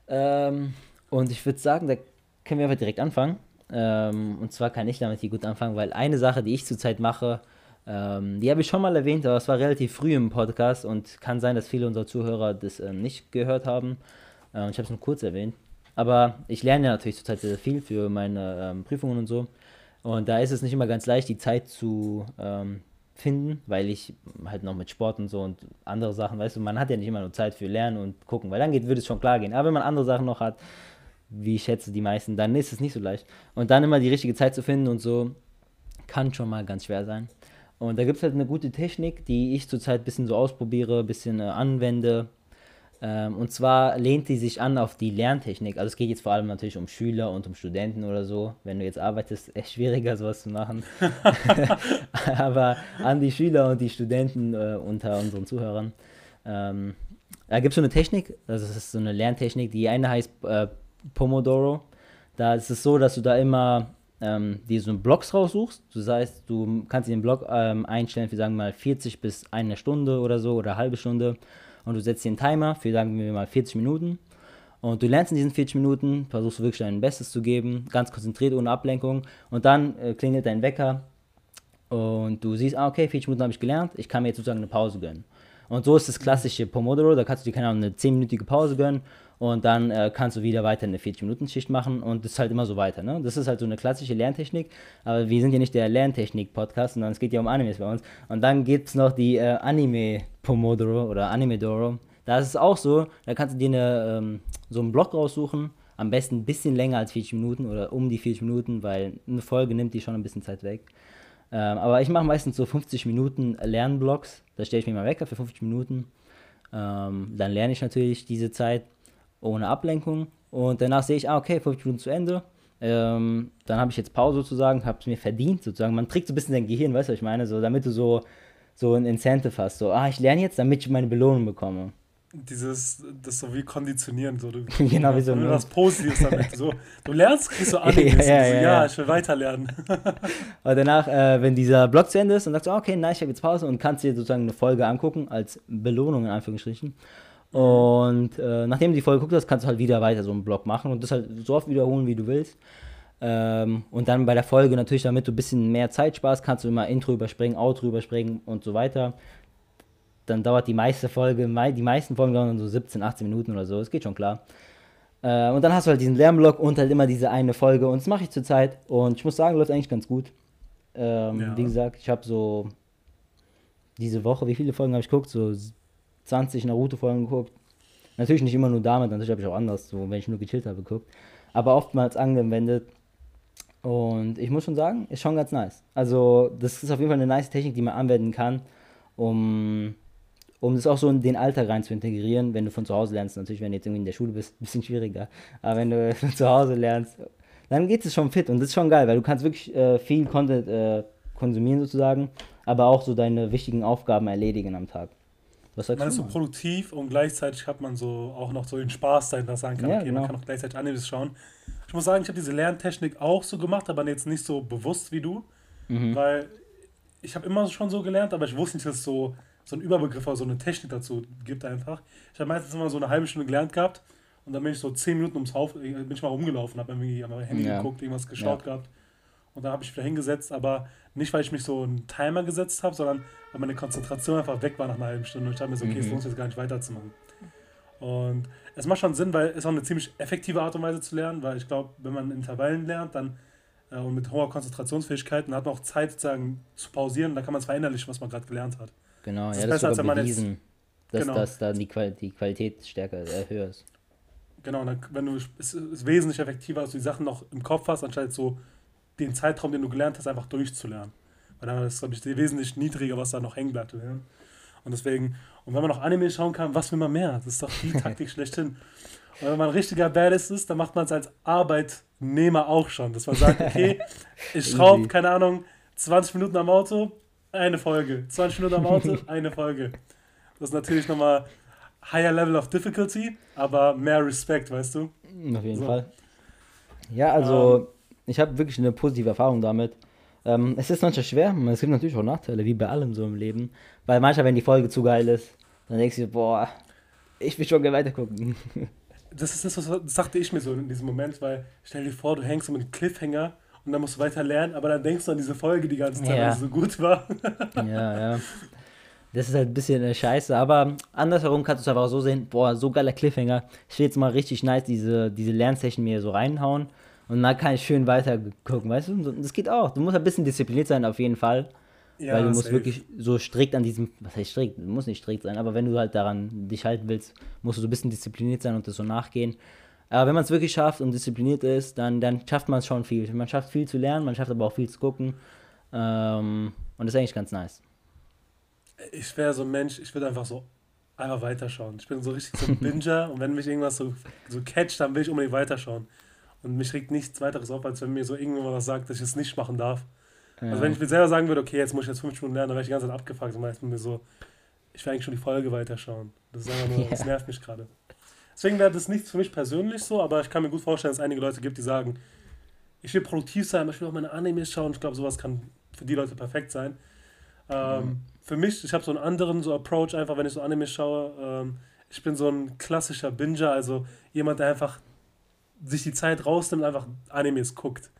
Ähm, und ich würde sagen, da können wir einfach direkt anfangen. Ähm, und zwar kann ich damit hier gut anfangen, weil eine Sache, die ich zurzeit mache, ähm, die habe ich schon mal erwähnt, aber es war relativ früh im Podcast und kann sein, dass viele unserer Zuhörer das ähm, nicht gehört haben. Äh, ich habe es nur kurz erwähnt. Aber ich lerne ja natürlich zurzeit sehr viel für meine ähm, Prüfungen und so. Und da ist es nicht immer ganz leicht, die Zeit zu ähm, finden, weil ich halt noch mit Sport und so und andere Sachen, weißt du, man hat ja nicht immer nur Zeit für Lernen und gucken, weil dann geht, würde es schon klar gehen. Aber wenn man andere Sachen noch hat, wie ich schätze die meisten, dann ist es nicht so leicht. Und dann immer die richtige Zeit zu finden und so, kann schon mal ganz schwer sein. Und da gibt es halt eine gute Technik, die ich zurzeit ein bisschen so ausprobiere, ein bisschen äh, anwende. Ähm, und zwar lehnt die sich an auf die Lerntechnik. Also es geht jetzt vor allem natürlich um Schüler und um Studenten oder so. Wenn du jetzt arbeitest, echt schwieriger sowas zu machen. Aber an die Schüler und die Studenten äh, unter unseren Zuhörern. Ähm, da gibt es so eine Technik, also das ist so eine Lerntechnik. Die eine heißt äh, Pomodoro. Da ist es so, dass du da immer ähm, dir so Blocks raussuchst. Das heißt, du kannst den Block ähm, einstellen für, sagen wir mal, 40 bis eine Stunde oder so oder eine halbe Stunde. Und du setzt dir einen Timer für, sagen wir mal, 40 Minuten. Und du lernst in diesen 40 Minuten, versuchst wirklich dein Bestes zu geben, ganz konzentriert, ohne Ablenkung. Und dann äh, klingelt dein Wecker und du siehst, ah, okay, 40 Minuten habe ich gelernt, ich kann mir jetzt sozusagen eine Pause gönnen. Und so ist das klassische Pomodoro, da kannst du dir, keine Ahnung, eine 10-minütige Pause gönnen und dann äh, kannst du wieder weiter eine 40-Minuten-Schicht machen und das ist halt immer so weiter. Ne? Das ist halt so eine klassische Lerntechnik, aber wir sind ja nicht der Lerntechnik-Podcast, sondern es geht ja um Animes bei uns. Und dann gibt es noch die äh, Anime-Pomodoro oder Anime-Doro. Da ist es auch so, da kannst du dir eine, ähm, so einen Block raussuchen, am besten ein bisschen länger als 40 Minuten oder um die 40 Minuten, weil eine Folge nimmt die schon ein bisschen Zeit weg. Ähm, aber ich mache meistens so 50 Minuten Lernblocks, da stelle ich mir mal Wecker für 50 Minuten. Ähm, dann lerne ich natürlich diese Zeit ohne Ablenkung. Und danach sehe ich, ah, okay, 50 Minuten zu Ende. Ähm, dann habe ich jetzt Pause sozusagen, habe es mir verdient sozusagen. Man trägt so ein bisschen dein Gehirn, weißt du, was ich meine? So, damit du so, so ein Incentive hast. So, ah, ich lerne jetzt, damit ich meine Belohnung bekomme. Dieses, das so wie konditionieren. So, du, genau, wie so ein was Positives damit. So, du lernst, kriegst du Anime. ja, ja, so, ja, ja, ich will weiterlernen. Aber danach, äh, wenn dieser Block zu Ende ist, dann sagst du, okay, nice, ich habe jetzt Pause und kannst dir sozusagen eine Folge angucken, als Belohnung in Anführungsstrichen. Und äh, nachdem du die Folge geguckt hast, kannst du halt wieder weiter so einen Block machen und das halt so oft wiederholen, wie du willst. Ähm, und dann bei der Folge natürlich, damit du ein bisschen mehr Zeit sparst, kannst du immer Intro überspringen, Outro überspringen und so weiter. Dann dauert die meiste Folge, die meisten Folgen dauern dann so 17, 18 Minuten oder so, das geht schon klar. Äh, und dann hast du halt diesen Lernblock und halt immer diese eine Folge und das mache ich zurzeit und ich muss sagen, läuft eigentlich ganz gut. Ähm, ja. Wie gesagt, ich habe so diese Woche, wie viele Folgen habe ich geguckt? So 20 Naruto-Folgen geguckt. Natürlich nicht immer nur damit, natürlich habe ich auch anders, so wenn ich nur gechillt habe, geguckt. Aber oftmals angewendet. Und ich muss schon sagen, ist schon ganz nice. Also, das ist auf jeden Fall eine nice Technik, die man anwenden kann, um, um das auch so in den Alltag rein zu integrieren, wenn du von zu Hause lernst. Natürlich, wenn du jetzt irgendwie in der Schule bist, ein bisschen schwieriger. Aber wenn du von zu Hause lernst, dann geht es schon fit und das ist schon geil, weil du kannst wirklich äh, viel Content äh, konsumieren sozusagen, aber auch so deine wichtigen Aufgaben erledigen am Tag. Was sagst man ist so produktiv und gleichzeitig hat man so auch noch so den Spaß dahinter sagen kann, ja, okay, genau. man kann auch gleichzeitig Animes schauen. Ich muss sagen, ich habe diese Lerntechnik auch so gemacht, aber jetzt nicht so bewusst wie du, mhm. weil ich habe immer schon so gelernt, aber ich wusste nicht, dass es so, so einen Überbegriff oder so eine Technik dazu gibt einfach. Ich habe meistens immer so eine halbe Stunde gelernt gehabt und dann bin ich so zehn Minuten ums Haus, äh, bin ich mal rumgelaufen, habe irgendwie am Handy ja. geguckt, irgendwas geschaut ja. gehabt und dann habe ich wieder hingesetzt, aber nicht, weil ich mich so einen Timer gesetzt habe, sondern weil meine Konzentration einfach weg war nach einer halben Stunde. Und ich dachte mir so, okay, mhm. es lohnt sich jetzt gar nicht weiterzumachen. Und es macht schon Sinn, weil es auch eine ziemlich effektive Art und Weise zu lernen, weil ich glaube, wenn man in Intervallen lernt, dann äh, und mit hoher Konzentrationsfähigkeit, dann hat man auch Zeit sozusagen zu pausieren, dann kann man es verinnerlichen, was man gerade gelernt hat. Genau, das ja, das ist besser, als bewiesen, jetzt, dass, genau. dass dann die, Qual die Qualität stärker äh, höher ist. Genau, dann, wenn du es ist wesentlich effektiver, dass du die Sachen noch im Kopf hast, anstatt so den Zeitraum, den du gelernt hast, einfach durchzulernen. Weil dann ist, glaube ich, wesentlich niedriger, was da noch hängen bleibt. Ja? Und deswegen, und wenn man noch Anime schauen kann, was will man mehr? Das ist doch die Taktik schlechthin. Und wenn man ein richtiger Badass ist, dann macht man es als Arbeitnehmer auch schon. Dass man sagt, okay, ich schraube, keine Ahnung, 20 Minuten am Auto, eine Folge. 20 Minuten am Auto, eine Folge. Das ist natürlich nochmal higher level of difficulty, aber mehr Respekt, weißt du? Auf jeden so. Fall. Ja, also ähm, ich habe wirklich eine positive Erfahrung damit. Ähm, es ist manchmal schwer, es gibt natürlich auch Nachteile, wie bei allem so im Leben. Weil manchmal, wenn die Folge zu geil ist, dann denkst du, boah, ich will schon gerne weitergucken. Das ist das, was das sagte ich mir so in diesem Moment, weil stell dir vor, du hängst mit einem Cliffhanger und dann musst du weiter lernen, aber dann denkst du an diese Folge die ganze Zeit, ja. weil sie so gut war. ja, ja. Das ist halt ein bisschen äh, scheiße, aber andersherum kannst du es einfach so sehen, boah, so geiler Cliffhanger. Ich will jetzt mal richtig nice diese, diese Lernsession mir so reinhauen und dann kann ich schön weiter gucken, weißt du? Das geht auch. Du musst ein bisschen diszipliniert sein, auf jeden Fall. Ja, weil du musst safe. wirklich so strikt an diesem, was heißt strikt, du musst nicht strikt sein, aber wenn du halt daran dich halten willst, musst du so ein bisschen diszipliniert sein und das so nachgehen. Aber wenn man es wirklich schafft und diszipliniert ist, dann, dann schafft man es schon viel. Man schafft viel zu lernen, man schafft aber auch viel zu gucken. Ähm, und das ist eigentlich ganz nice. Ich wäre so ein Mensch, ich würde einfach so einfach weiterschauen. Ich bin so richtig so ein Binger und wenn mich irgendwas so, so catcht, dann will ich unbedingt weiterschauen. Und mich regt nichts weiteres auf, als wenn mir so irgendjemand was sagt, dass ich es nicht machen darf. Ja. Also wenn ich mir selber sagen würde, okay, jetzt muss ich jetzt fünf Stunden lernen, dann wäre ich die ganze Zeit abgefuckt und meistens mir so, ich will eigentlich schon die Folge weiterschauen. Das ist einfach nur, ja. das nervt mich gerade. Deswegen wäre das nichts für mich persönlich so, aber ich kann mir gut vorstellen, dass es einige Leute gibt, die sagen, ich will produktiv sein, ich will auch meine Animes schauen. Ich glaube, sowas kann für die Leute perfekt sein. Ähm, mhm. Für mich, ich habe so einen anderen so Approach, einfach wenn ich so Animes schaue. Ähm, ich bin so ein klassischer Binger, also jemand, der einfach sich die Zeit rausnimmt einfach Animes guckt.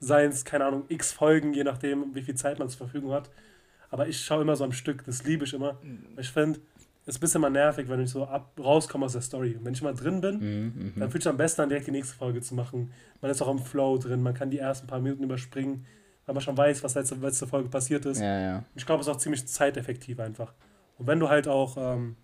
Seien es, keine Ahnung, x Folgen, je nachdem, wie viel Zeit man zur Verfügung hat. Aber ich schaue immer so am Stück, das liebe ich immer. Mhm. Ich finde, es ist ein bisschen mal nervig, wenn ich so ab, rauskomme aus der Story. Und wenn ich mal drin bin, mhm, dann fühlt es am besten an, direkt die nächste Folge zu machen. Man ist auch im Flow drin, man kann die ersten paar Minuten überspringen, weil man schon weiß, was letzte, letzte Folge passiert ist. Ja, ja. Ich glaube, es ist auch ziemlich zeiteffektiv einfach. Und wenn du halt auch ähm,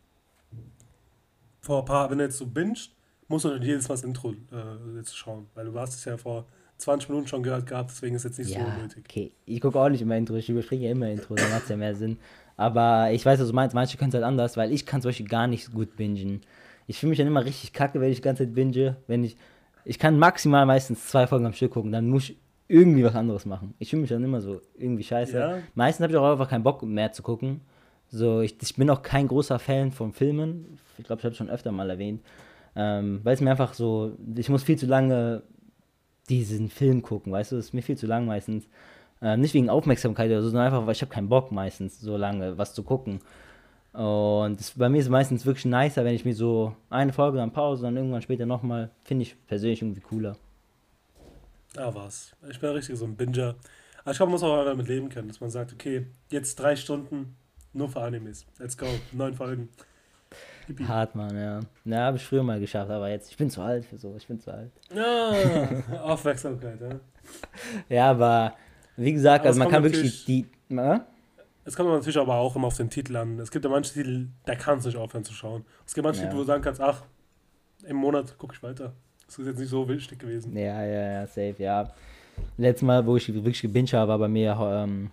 vor ein paar, wenn du jetzt so bingst, musst du jedes Mal das Intro äh, jetzt schauen, weil du hast es ja vor 20 Minuten schon gehört gehabt, deswegen ist es jetzt nicht ja, so nötig. Okay, ich gucke auch nicht immer Intro, ich überspringe ja immer Intro, dann hat es ja mehr Sinn. Aber ich weiß, was du meinst, manche können es halt anders, weil ich kann zum Beispiel gar nicht gut bingen. Ich fühle mich dann immer richtig kacke, wenn ich die ganze Zeit binge. Wenn ich, ich kann maximal meistens zwei Folgen am Stück gucken, dann muss ich irgendwie was anderes machen. Ich fühle mich dann immer so irgendwie scheiße. Ja. Meistens habe ich auch einfach keinen Bock mehr zu gucken. So, ich, ich bin auch kein großer Fan von Filmen. Ich glaube, ich habe es schon öfter mal erwähnt. Ähm, weil es mir einfach so, ich muss viel zu lange diesen Film gucken, weißt du, es ist mir viel zu lang meistens. Äh, nicht wegen Aufmerksamkeit oder so, sondern einfach, weil ich habe keinen Bock meistens so lange was zu gucken. Und das, bei mir ist es meistens wirklich nicer, wenn ich mir so eine Folge dann Pause, dann irgendwann später nochmal, finde ich persönlich irgendwie cooler. Da war's. Ich bin richtig so ein Binger. Aber ich glaube, man muss auch damit leben können, dass man sagt, okay, jetzt drei Stunden nur für Animes. Let's go. Neun Folgen. Hippie. Hart, Mann, ja. Ja, habe ich früher mal geschafft, aber jetzt, ich bin zu alt für so, ich bin zu alt. Ja, Aufmerksamkeit, ja. ja, aber wie gesagt, also man kann wirklich die. die äh? es kommt natürlich aber auch immer auf den Titel an. Es gibt ja manche Titel, da kannst du nicht aufhören zu schauen. Es gibt manche ja. Titel, wo du sagen kannst, ach, im Monat gucke ich weiter. Das ist jetzt nicht so wichtig gewesen. Ja, ja, ja, safe, ja. Letztes Mal, wo ich wirklich gebinged habe, war bei mir ähm,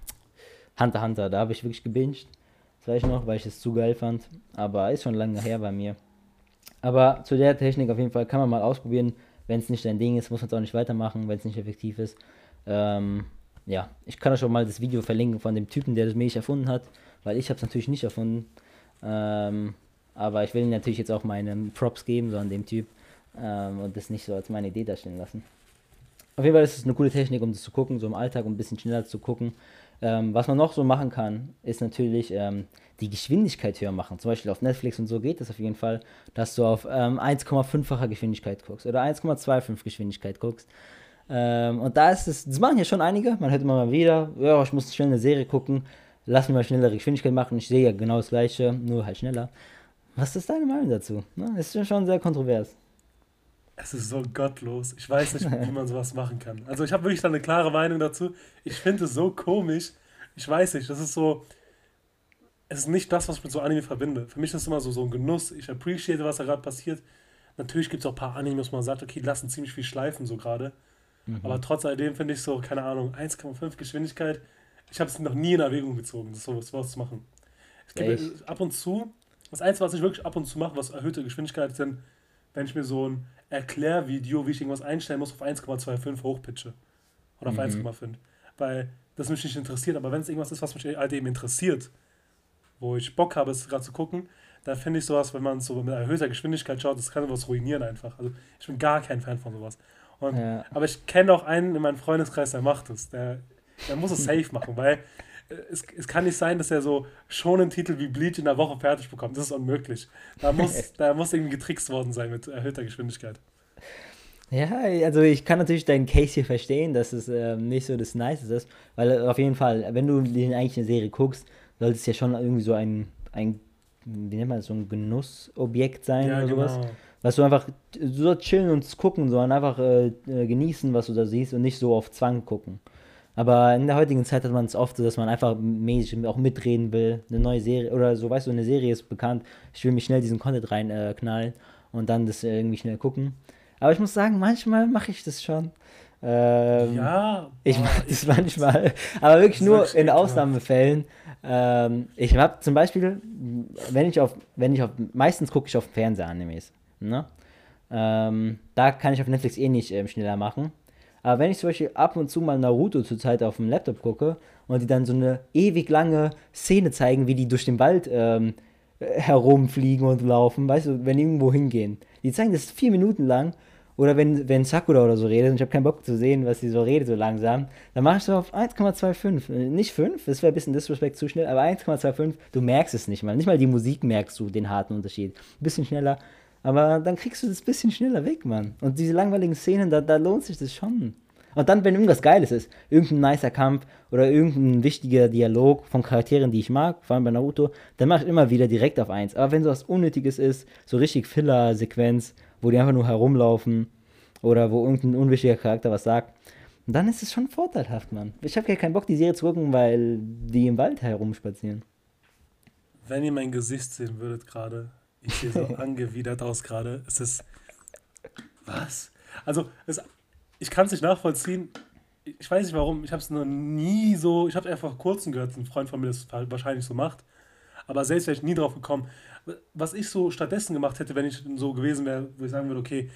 Hunter Hunter. Da habe ich wirklich gebinged. Das noch, weil ich es zu geil fand. Aber ist schon lange her bei mir. Aber zu der Technik auf jeden Fall kann man mal ausprobieren. Wenn es nicht dein Ding ist, muss man es auch nicht weitermachen, wenn es nicht effektiv ist. Ähm, ja, ich kann euch auch mal das Video verlinken von dem Typen, der das Milch erfunden hat, weil ich habe es natürlich nicht erfunden. Ähm, aber ich will natürlich jetzt auch meine Props geben, so an dem Typ ähm, und das nicht so als meine Idee darstellen lassen. Auf jeden Fall ist es eine coole Technik, um das zu gucken, so im Alltag, um ein bisschen schneller zu gucken. Ähm, was man noch so machen kann, ist natürlich ähm, die Geschwindigkeit höher machen. Zum Beispiel auf Netflix und so geht das auf jeden Fall, dass du auf ähm, 1,5-facher Geschwindigkeit guckst oder 1,25 Geschwindigkeit guckst. Ähm, und da ist es, das machen ja schon einige, man hört immer mal wieder, ja, ich muss schnell eine Serie gucken, lass mich mal schnellere Geschwindigkeit machen, ich sehe ja genau das gleiche, nur halt schneller. Was ist deine Meinung dazu? Ne? Ist schon sehr kontrovers. Es ist so gottlos. Ich weiß nicht, wie man sowas machen kann. Also ich habe wirklich da eine klare Meinung dazu. Ich finde es so komisch. Ich weiß nicht, das ist so. Es ist nicht das, was ich mit so Anime verbinde. Für mich ist es immer so, so ein Genuss. Ich appreciate, was da gerade passiert. Natürlich gibt es auch ein paar Animes, wo man sagt, okay, die lassen ziemlich viel schleifen so gerade. Mhm. Aber trotz alledem finde ich so, keine Ahnung, 1,5 Geschwindigkeit. Ich habe es noch nie in Erwägung gezogen, das sowas, sowas zu machen. Es gibt ab und zu, das Einzige, was ich wirklich ab und zu mache, was erhöhte Geschwindigkeit sind, wenn ich mir so ein Erklärvideo, wie ich irgendwas einstellen muss, auf 1,25 hochpitche. Oder auf mhm. 1,5. Weil das mich nicht interessiert. Aber wenn es irgendwas ist, was mich halt eben interessiert, wo ich Bock habe, es gerade zu gucken, da finde ich sowas, wenn man so mit erhöhter Geschwindigkeit schaut, das kann sowas ruinieren einfach. Also ich bin gar kein Fan von sowas. Und, ja. Aber ich kenne auch einen in meinem Freundeskreis, der macht es. Der, der muss es safe machen, weil es, es kann nicht sein, dass er so schon einen Titel wie Bleach in der Woche fertig bekommt. Das ist unmöglich. Da muss, da muss irgendwie getrickst worden sein mit erhöhter Geschwindigkeit. Ja, also ich kann natürlich deinen Case hier verstehen, dass es ähm, nicht so das Nice ist, weil auf jeden Fall, wenn du eigentlich eine Serie guckst, sollte es ja schon irgendwie so ein, ein wie nennt man das, so ein Genussobjekt sein ja, oder sowas. Genau. Was du einfach so chillen und gucken, sondern einfach äh, äh, genießen, was du da siehst und nicht so auf Zwang gucken. Aber in der heutigen Zeit hat man es oft so, dass man einfach mäßig auch mitreden will. Eine neue Serie oder so, weißt du, eine Serie ist bekannt. Ich will mich schnell diesen Content reinknallen äh, und dann das irgendwie schnell gucken. Aber ich muss sagen, manchmal mache ich das schon. Ähm, ja. Ich mache das manchmal. Aber wirklich nur wirklich in Ausnahmefällen. Ähm, ich habe zum Beispiel, wenn ich auf, wenn ich auf, meistens gucke ich auf Fernseher-Animes. Ne? Ähm, da kann ich auf Netflix eh nicht ähm, schneller machen. Aber wenn ich zum Beispiel ab und zu mal Naruto zurzeit auf dem Laptop gucke und die dann so eine ewig lange Szene zeigen, wie die durch den Wald ähm, herumfliegen und laufen, weißt du, wenn die irgendwo hingehen. Die zeigen das vier Minuten lang. Oder wenn, wenn Sakura oder so redet und ich habe keinen Bock zu sehen, was sie so redet so langsam, dann mache ich so auf 1,25. Nicht 5, das wäre ein bisschen Disrespect zu schnell, aber 1,25, du merkst es nicht mal. Nicht mal die Musik merkst du den harten Unterschied. Ein bisschen schneller aber dann kriegst du das bisschen schneller weg, Mann. Und diese langweiligen Szenen, da, da lohnt sich das schon. Und dann, wenn irgendwas Geiles ist, irgendein nicer Kampf oder irgendein wichtiger Dialog von Charakteren, die ich mag, vor allem bei Naruto, dann mache ich immer wieder direkt auf 1. Aber wenn sowas Unnötiges ist, so richtig Filler-Sequenz, wo die einfach nur herumlaufen oder wo irgendein unwichtiger Charakter was sagt, dann ist es schon vorteilhaft, Mann. Ich habe ja keinen Bock, die Serie zu gucken, weil die im Wald herumspazieren. Wenn ihr mein Gesicht sehen würdet gerade, ich sehe so angewidert aus gerade. Es ist. Was? Also, es, ich kann es nicht nachvollziehen. Ich weiß nicht warum. Ich habe es noch nie so. Ich habe einfach kurzen gehört, ein Freund von mir das wahrscheinlich so macht. Aber selbst wäre ich nie drauf gekommen. Was ich so stattdessen gemacht hätte, wenn ich so gewesen wäre, wo ich sagen würde, okay,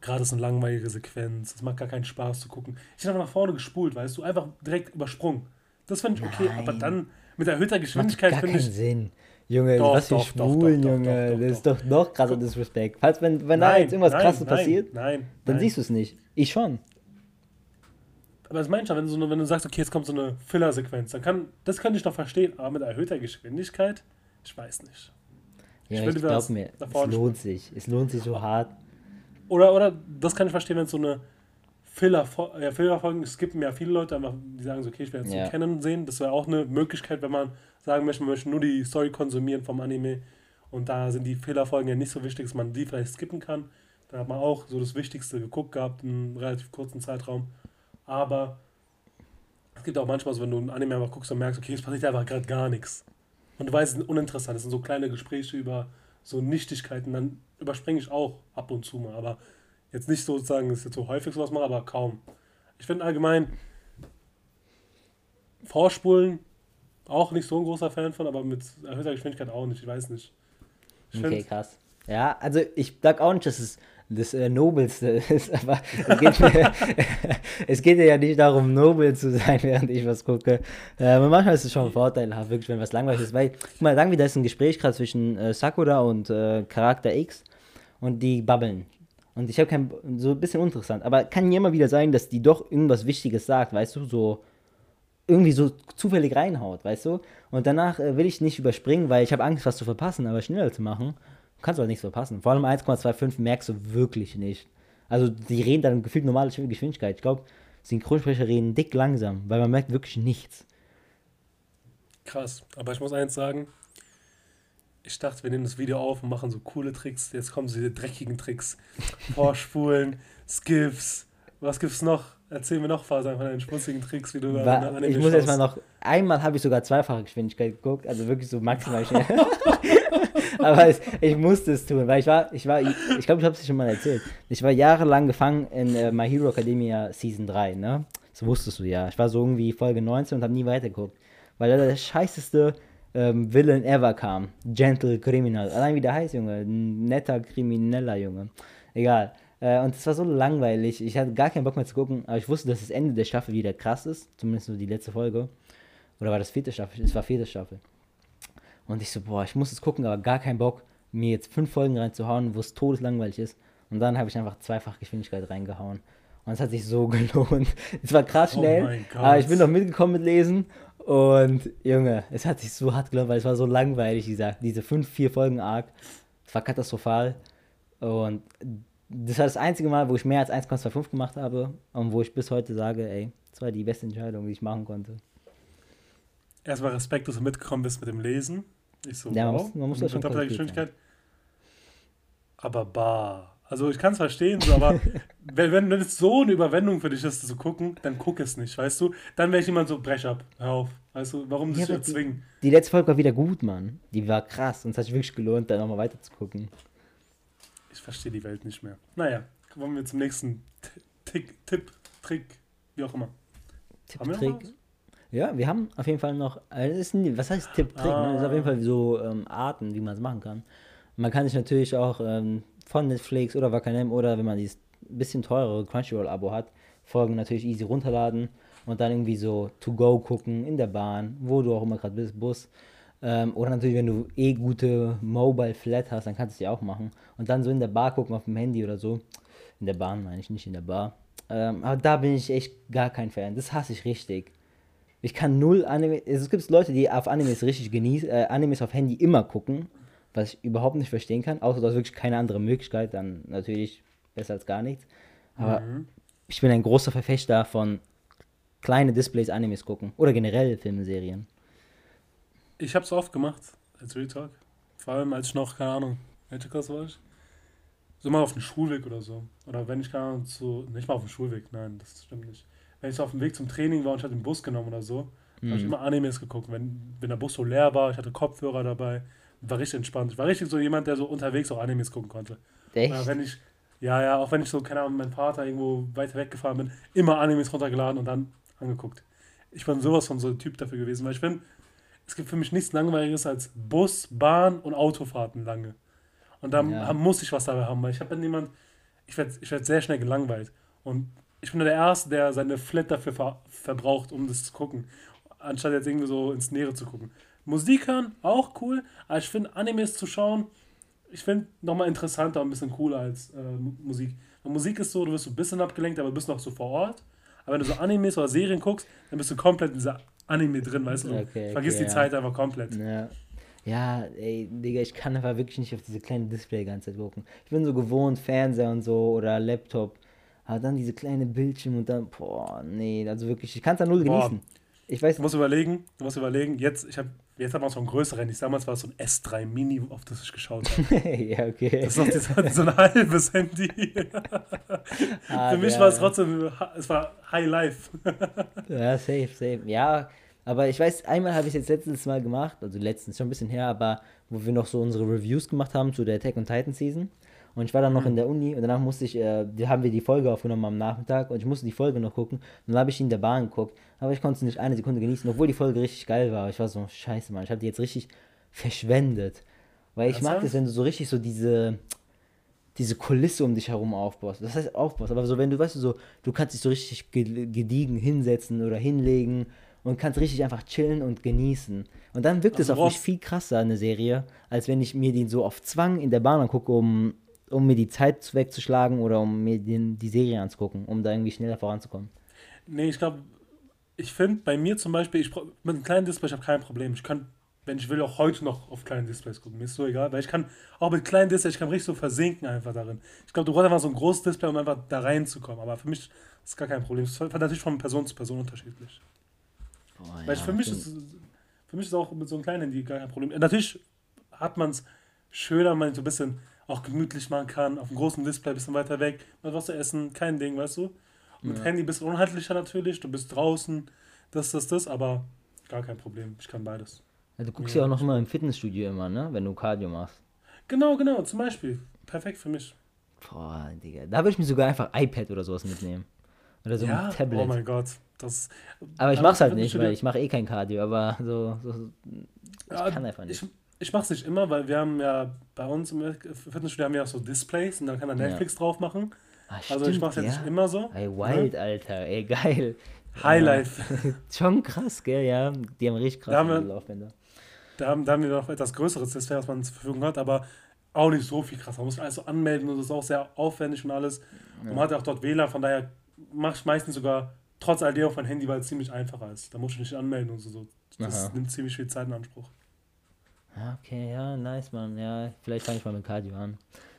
gerade ist eine langweilige Sequenz, es macht gar keinen Spaß zu gucken. Ich hätte einfach nach vorne gespult, weißt du, einfach direkt übersprungen. Das finde ich okay, Nein. aber dann mit erhöhter Geschwindigkeit finde ich. Sinn. Junge, doch, was für doch, Schwulen, doch, Junge. das ist doch noch krasser Disrespect. Falls, wenn, wenn nein, da jetzt irgendwas nein, krasses nein, passiert, nein, dann siehst du es nicht. Ich schon. Aber das meinst du, wenn du, so wenn du sagst, okay, jetzt kommt so eine Filler-Sequenz, dann kann, das könnte ich noch verstehen, aber mit erhöhter Geschwindigkeit, ich weiß nicht. Ja, ich, ich glaube mir, es lohnt sich. Es lohnt sich so hart. Oder, oder das kann ich verstehen, wenn es so eine Filler-Folgen, ja, Filler skippen ja viele Leute, einfach, die sagen so, okay, ich werde jetzt ja. so kennen sehen. Das wäre auch eine Möglichkeit, wenn man sagen möchte, man möchte nur die Story konsumieren vom Anime und da sind die Fehlerfolgen ja nicht so wichtig, dass man die vielleicht skippen kann. Da hat man auch so das Wichtigste geguckt gehabt in einem relativ kurzen Zeitraum. Aber Es gibt auch manchmal so, wenn du ein Anime einfach guckst und merkst, okay, es passiert einfach gerade gar nichts. Und du weißt, es ist uninteressant. Es sind so kleine Gespräche über so Nichtigkeiten. Dann überspringe ich auch ab und zu mal. Aber jetzt nicht sozusagen, dass ich jetzt so häufig sowas mache, aber kaum. Ich finde allgemein Vorspulen auch nicht so ein großer Fan von, aber mit erhöhter Geschwindigkeit auch nicht. Ich weiß nicht. Ich okay, krass. Ja, also ich sag auch nicht, dass es das äh, Nobelste ist, aber es geht, mir, es geht ja nicht darum, nobel zu sein, während ich was gucke. Äh, manchmal ist es schon vorteilhaft, wirklich, wenn was langweilig ist. Weil, guck mal, sagen wir, da ist ein Gespräch gerade zwischen äh, Sakura und äh, Charakter X und die babbeln. Und ich habe kein, so ein bisschen interessant, aber kann ja immer wieder sein, dass die doch irgendwas Wichtiges sagt, weißt du, so irgendwie so zufällig reinhaut, weißt du? Und danach äh, will ich nicht überspringen, weil ich habe Angst, was zu verpassen, aber schneller zu machen. Kannst du halt nichts verpassen. Vor allem 1,25 merkst du wirklich nicht. Also die reden dann gefühlt normale Geschwindigkeit. Ich glaube, Synchronsprecher reden dick langsam, weil man merkt wirklich nichts. Krass. Aber ich muss eins sagen. Ich dachte, wir nehmen das Video auf und machen so coole Tricks. Jetzt kommen so diese dreckigen Tricks. Vorspulen, Skips. Was gibt's noch? Erzähl mir noch Fasern von deinen schmutzigen Tricks, wie du War, da Ich muss jetzt mal noch. Einmal habe ich sogar zweifache Geschwindigkeit geguckt, also wirklich so maximal schnell. Aber es, ich musste es tun, weil ich war, ich war, ich glaube, ich habe es dir schon mal erzählt. Ich war jahrelang gefangen in äh, My Hero Academia Season 3, ne? Das wusstest du ja. Ich war so irgendwie Folge 19 und habe nie weitergeguckt. Weil da der scheißeste ähm, Villain ever kam. Gentle Criminal. Allein wie der heißt, Junge. Ein netter Krimineller, Junge. Egal. Äh, und es war so langweilig. Ich hatte gar keinen Bock mehr zu gucken, aber ich wusste, dass das Ende der Staffel wieder krass ist. Zumindest so die letzte Folge. Oder war das vierte Staffel? Es war vierte Staffel. Und ich so, boah, ich muss es gucken, aber gar keinen Bock, mir jetzt fünf Folgen reinzuhauen, wo es todeslangweilig ist. Und dann habe ich einfach zweifach Geschwindigkeit reingehauen. Und es hat sich so gelohnt. Es war krass oh schnell, oh aber ich bin noch mitgekommen mit Lesen. Und Junge, es hat sich so hart gelohnt, weil es war so langweilig, dieser, diese fünf, vier Folgen Arc. Es war katastrophal. Und das war das einzige Mal, wo ich mehr als 1,25 gemacht habe und wo ich bis heute sage, ey, das war die beste Entscheidung, die ich machen konnte erstmal Respekt, dass du mitgekommen bist mit dem Lesen. Ich so, ja, man wow, muss, man muss das schon Geschwindigkeit. Aber bah. Also ich kann es verstehen, so, aber wenn, wenn, wenn es so eine Überwendung für dich ist, zu gucken, dann guck es nicht, weißt du? Dann wäre ich jemand so, brech ab, hör auf. Weißt du, warum das ja, erzwingen? Die, die letzte Folge war wieder gut, Mann. Die war krass und es hat sich wirklich gelohnt, da nochmal weiter zu gucken. Ich verstehe die Welt nicht mehr. Naja, kommen wir zum nächsten Tick, Tipp, Trick, wie auch immer. Tipp, Trick. Ja, wir haben auf jeden Fall noch, also ist ein, was heißt Tipp, Trick? Ah. Ne? Das ist auf jeden Fall so ähm, Arten, wie man es machen kann. Man kann sich natürlich auch ähm, von Netflix oder Wakanem oder wenn man dieses bisschen teurere Crunchyroll-Abo hat, Folgen natürlich easy runterladen und dann irgendwie so to go gucken in der Bahn, wo du auch immer gerade bist, Bus. Ähm, oder natürlich, wenn du eh gute Mobile Flat hast, dann kannst du es ja auch machen. Und dann so in der Bar gucken auf dem Handy oder so. In der Bahn meine ich, nicht in der Bar. Ähm, aber da bin ich echt gar kein Fan. Das hasse ich richtig. Ich kann null Anime. Es gibt Leute, die auf Animes richtig genießen, äh, Animes auf Handy immer gucken, was ich überhaupt nicht verstehen kann. Außer du hast wirklich keine andere Möglichkeit, dann natürlich besser als gar nichts. Aber mhm. ich bin ein großer Verfechter von kleine Displays Animes gucken. Oder generell Filmserien. Ich hab's oft gemacht, als Retalk. Vor allem als ich noch, keine Ahnung, welche Klasse war ich? So mal auf dem Schulweg oder so. Oder wenn ich, keine Ahnung, zu. Nicht mal auf dem Schulweg, nein, das stimmt nicht wenn ich so auf dem Weg zum Training war und ich hatte den Bus genommen oder so, mhm. habe ich immer Animes geguckt. Wenn, wenn der Bus so leer war, ich hatte Kopfhörer dabei, war richtig entspannt. Ich war richtig so jemand, der so unterwegs auch Animes gucken konnte. Echt? Oder wenn ich, ja, ja, auch wenn ich so, keine Ahnung, mit meinem Vater irgendwo weiter weggefahren bin, immer Animes runtergeladen und dann angeguckt. Ich bin sowas von so ein Typ dafür gewesen, weil ich finde, es gibt für mich nichts Langweiliges als Bus, Bahn und Autofahrten lange. Und da ja. muss ich was dabei haben, weil ich habe niemand, ich werde ich werd sehr schnell gelangweilt. Und ich bin der Erste, der seine Flat dafür ver verbraucht, um das zu gucken. Anstatt jetzt irgendwie so ins Nähere zu gucken. Musik hören, auch cool, aber ich finde Animes zu schauen, ich finde nochmal interessanter und ein bisschen cooler als äh, Musik. Und Musik ist so, du wirst so ein bisschen abgelenkt, aber bist noch so vor Ort. Aber wenn du so Animes oder Serien guckst, dann bist du komplett in dieser Anime drin, weißt du? Okay, Vergiss okay, die ja. Zeit einfach komplett. Ja. Ja, ey, Digga, ich kann aber wirklich nicht auf diese kleine Display die ganze Zeit gucken. Ich bin so gewohnt, Fernseher und so oder Laptop aber dann diese kleine Bildschirme und dann, boah, nee, also wirklich, ich kann es da null genießen. Ich weiß. Du musst überlegen, du musst überlegen, jetzt, ich habe jetzt haben wir so einen größeren, ich damals war es so ein S3 Mini, auf das ich geschaut habe. ja, okay. Das ist noch so ein halbes Handy. ah, Für mich ja, war es trotzdem, es war High Life. ja, safe, safe. Ja, aber ich weiß, einmal habe ich es jetzt letztes Mal gemacht, also letztens schon ein bisschen her, aber wo wir noch so unsere Reviews gemacht haben zu der Attack on Titan Season. Und ich war dann noch mhm. in der Uni und danach musste ich, äh, haben wir die Folge aufgenommen am Nachmittag und ich musste die Folge noch gucken. Und dann habe ich in der Bahn geguckt, aber ich konnte es nicht eine Sekunde genießen, obwohl die Folge richtig geil war. Ich war so, scheiße, Mann, ich habe die jetzt richtig verschwendet. Weil ich mag das, wenn du so richtig so diese, diese Kulisse um dich herum aufbaust. Das heißt aufbaust, aber so wenn du, weißt du, so, du kannst dich so richtig gediegen hinsetzen oder hinlegen und kannst richtig einfach chillen und genießen. Und dann wirkt also es auf mich viel krasser, eine Serie, als wenn ich mir den so auf Zwang in der Bahn angucke, um um mir die Zeit wegzuschlagen oder um mir den, die Serie anzugucken, um da irgendwie schneller voranzukommen. Nee, ich glaube, ich finde bei mir zum Beispiel, ich mit einem kleinen Display, ich habe kein Problem. Ich kann, wenn ich will, auch heute noch auf kleinen Displays gucken. Mir ist so egal, weil ich kann auch mit kleinen Displays, ich kann richtig so versinken einfach darin. Ich glaube, du brauchst einfach so ein großes Display, um einfach da reinzukommen. Aber für mich ist gar kein Problem. Das ist natürlich von Person zu Person unterschiedlich. Oh, weil ja, für mich ist für mich ist auch mit so einem kleinen Handy gar kein Problem. Natürlich hat man es schöner, man so ein bisschen auch gemütlich machen kann, auf dem großen Display ein bisschen weiter weg, mal was zu essen, kein Ding, weißt du? Mit ja. Handy bist du unheimlicher natürlich, du bist draußen, das, das, das, aber gar kein Problem, ich kann beides. Ja, du guckst ja, ja auch noch immer im Fitnessstudio immer, ne? Wenn du Cardio machst. Genau, genau, zum Beispiel. Perfekt für mich. Boah, Digga. Da würde ich mir sogar einfach iPad oder sowas mitnehmen. Oder so ein Tablet. Oh mein Gott. Das, aber ich mach's halt nicht, weil ich mache eh kein Cardio, aber so, so ich ja, kann einfach nicht. Ich, ich mache es nicht immer, weil wir haben ja bei uns im Fitnessstudio haben wir auch so Displays und dann kann man Netflix ja. drauf machen. Ah, also ich mache es ja nicht immer so. Ey, wild, ja. Alter, ey, geil. Highlife. Schon krass, gell, ja. Die haben richtig krass da Laufbänder. Da haben, da haben wir noch etwas größeres Display, was man zur Verfügung hat, aber auch nicht so viel krass. Man muss alles so anmelden und das ist auch sehr aufwendig und alles. Ja. Und man hat auch dort WLAN, von daher mache ich meistens sogar trotz alledem auf mein Handy, weil es ziemlich einfacher ist. Da muss ich nicht anmelden und so. Das Aha. nimmt ziemlich viel Zeit in Anspruch. Ja, okay, ja, nice, Mann. Ja, vielleicht fange ich mal mit Cardio an.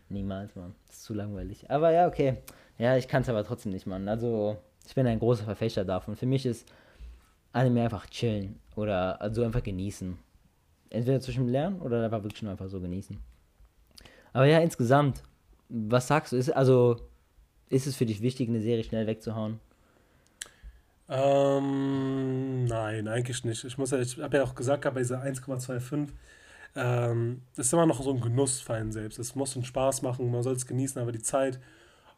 Niemals, Mann. Das ist zu langweilig. Aber ja, okay. Ja, ich kann es aber trotzdem nicht, Mann. Also, ich bin ein großer Verfechter davon. Für mich ist Anime einfach chillen oder also einfach genießen. Entweder zwischen Lernen oder einfach wirklich nur einfach so genießen. Aber ja, insgesamt, was sagst du? Ist, also, ist es für dich wichtig, eine Serie schnell wegzuhauen? Ähm, nein, eigentlich nicht. Ich muss ja, ich habe ja auch gesagt, bei dieser 1,25 ähm, ist immer noch so ein Genuss für einen selbst. Es muss einen Spaß machen, man soll es genießen, aber die Zeit.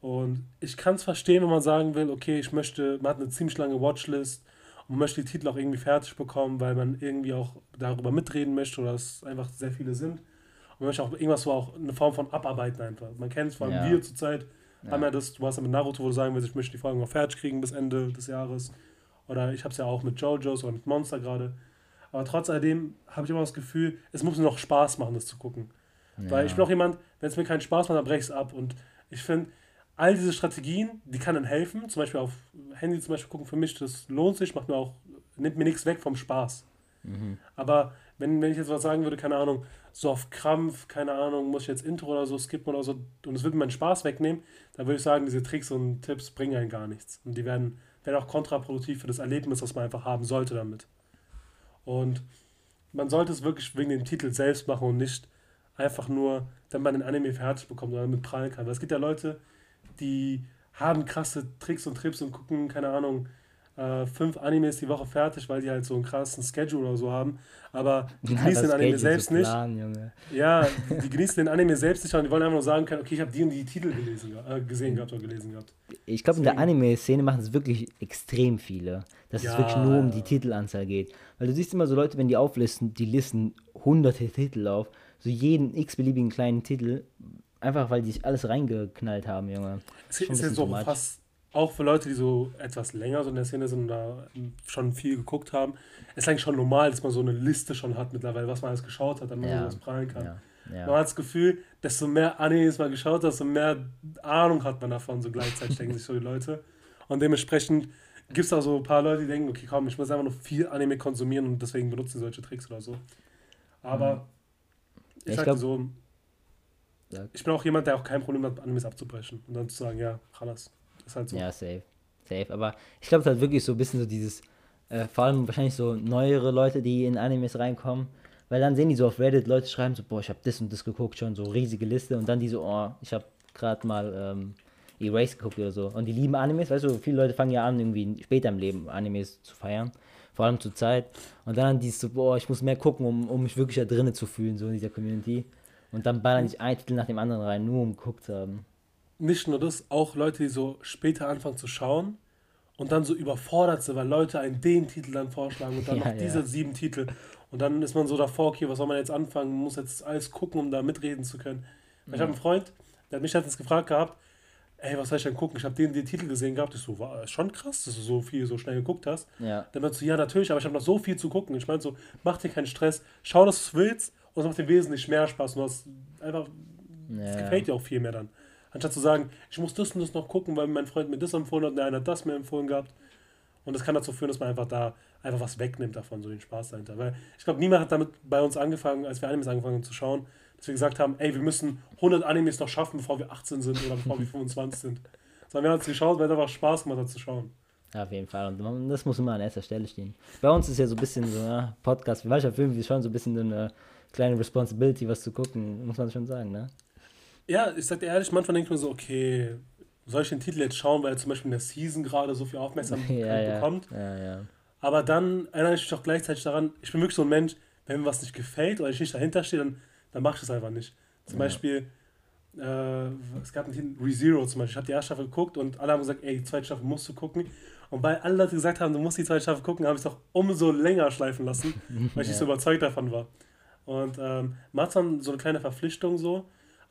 Und ich kann es verstehen, wenn man sagen will, okay, ich möchte, man hat eine ziemlich lange Watchlist und möchte die Titel auch irgendwie fertig bekommen, weil man irgendwie auch darüber mitreden möchte oder es einfach sehr viele sind. Und man möchte auch irgendwas so auch eine Form von Abarbeiten einfach. Man kennt es vor allem ja. wir zurzeit, ja. ja das, du hast ja mit Naruto, wo du sagen willst, ich möchte die Folgen noch fertig kriegen bis Ende des Jahres. Oder ich habe es ja auch mit JoJo's oder mit Monster gerade. Aber trotz alledem habe ich immer das Gefühl, es muss mir noch Spaß machen, das zu gucken. Ja. Weil ich bin auch jemand, wenn es mir keinen Spaß macht, dann breche ich es ab. Und ich finde, all diese Strategien, die kann dann helfen. Zum Beispiel auf Handy zum Beispiel gucken, für mich, das lohnt sich, macht mir auch, nimmt mir nichts weg vom Spaß. Mhm. Aber wenn, wenn ich jetzt was sagen würde, keine Ahnung, so auf Krampf, keine Ahnung, muss ich jetzt Intro oder so skippen oder so und es würde mir meinen Spaß wegnehmen, dann würde ich sagen, diese Tricks und Tipps bringen einen gar nichts. Und die werden, werden auch kontraproduktiv für das Erlebnis, was man einfach haben sollte damit. Und man sollte es wirklich wegen dem Titel selbst machen und nicht einfach nur, damit man den Anime fertig bekommt oder damit prallen kann. Weil es gibt ja Leute, die haben krasse Tricks und Trips und gucken, keine Ahnung, äh, fünf Animes die Woche fertig, weil die halt so einen krassen Schedule oder so haben. Aber die ja, genießen den Anime selbst nicht. Plan, ja, die genießen den Anime selbst nicht und die wollen einfach nur sagen können, okay, ich habe die und die Titel gelesen, äh, gesehen gehabt oder gelesen gehabt. Ich glaube, in der Anime-Szene machen es wirklich extrem viele, dass ja, es wirklich nur um die Titelanzahl geht. Weil du siehst immer so Leute, wenn die auflisten, die listen hunderte Titel auf, so jeden x-beliebigen kleinen Titel, einfach weil die sich alles reingeknallt haben, Junge. Es ist ja so fast auch für Leute, die so etwas länger so in der Szene sind und da schon viel geguckt haben, ist eigentlich schon normal, dass man so eine Liste schon hat mittlerweile, was man alles geschaut hat, damit man sowas prallen kann. Ja. Ja. Man hat das Gefühl, desto mehr Animes man geschaut hat, desto mehr Ahnung hat man davon, so gleichzeitig denken sich so die Leute. Und dementsprechend gibt es auch so ein paar Leute, die denken, okay, komm, ich muss einfach nur viel Anime konsumieren und deswegen benutzen solche Tricks oder so. Aber mhm. ich, ich sag so, ich bin auch jemand, der auch kein Problem hat, Animes abzubrechen und dann zu sagen, ja, Chalas. Ist halt so. Ja, safe. Safe. Aber ich glaube, es hat wirklich so ein bisschen so dieses Äh, vor allem wahrscheinlich so neuere Leute, die in Animes reinkommen. Weil dann sehen die so auf Reddit, Leute schreiben so, boah, ich habe das und das geguckt schon, so riesige Liste. Und dann die so, oh, ich habe gerade mal ähm, Erase geguckt oder so. Und die lieben Animes, weißt du, viele Leute fangen ja an, irgendwie später im Leben Animes zu feiern. Vor allem zur Zeit. Und dann die so, boah, ich muss mehr gucken, um, um mich wirklich da drinnen zu fühlen, so in dieser Community. Und dann ballern sich ein Titel nach dem anderen rein, nur um geguckt zu haben. Nicht nur das, auch Leute, die so später anfangen zu schauen und dann so überfordert sind, weil Leute einen den Titel dann vorschlagen und dann ja, noch diese ja. sieben Titel. Und dann ist man so davor, okay, was soll man jetzt anfangen? Man muss jetzt alles gucken, um da mitreden zu können. Ja. Ich habe einen Freund, der hat mich letztens gefragt gehabt, ey, was soll ich denn gucken? Ich habe den, den Titel gesehen gehabt. Ich so, war ist schon krass, dass du so viel so schnell geguckt hast. Ja. Dann meinte so, ja, natürlich, aber ich habe noch so viel zu gucken. Ich meine so, mach dir keinen Stress, schau, dass du willst und es macht dir wesentlich mehr Spaß. Und du hast einfach, es gefällt dir auch viel mehr dann. Anstatt zu sagen, ich muss das und das noch gucken, weil mein Freund mir das empfohlen hat und der eine hat das mir empfohlen gehabt. Und das kann dazu führen, dass man einfach da einfach was wegnimmt davon, so den Spaß dahinter. Weil ich glaube, niemand hat damit bei uns angefangen, als wir Animes angefangen haben zu schauen, dass wir gesagt haben, ey, wir müssen 100 Animes noch schaffen, bevor wir 18 sind oder bevor wir 25 sind. Sondern wir haben es geschaut, weil es einfach Spaß gemacht hat zu schauen. Ja, auf jeden Fall. Und das muss immer an erster Stelle stehen. Bei uns ist ja so ein bisschen so, ja, Podcast, wie mancher Film, wie schon so ein bisschen eine kleine Responsibility, was zu gucken, muss man schon sagen, ne? Ja, ich sag dir ehrlich, manchmal denke ich mir so, okay, soll ich den Titel jetzt schauen, weil er zum Beispiel in der Season gerade so viel Aufmerksamkeit ja, bekommt. Ja, ja. Aber dann erinnere ich mich auch gleichzeitig daran, ich bin wirklich so ein Mensch, wenn mir was nicht gefällt oder ich nicht dahinter stehe, dann, dann mache ich es einfach nicht. Zum. Beispiel, äh, es gab einen Titel, ReZero zum Beispiel, ich habe die erste Staffel geguckt und alle haben gesagt, ey, die zweite Staffel musst du gucken. Und weil alle Leute gesagt haben, du musst die zweite Staffel gucken, habe ich es auch umso länger schleifen lassen, weil ich nicht so überzeugt davon war. Und ähm, man hat dann so eine kleine Verpflichtung so,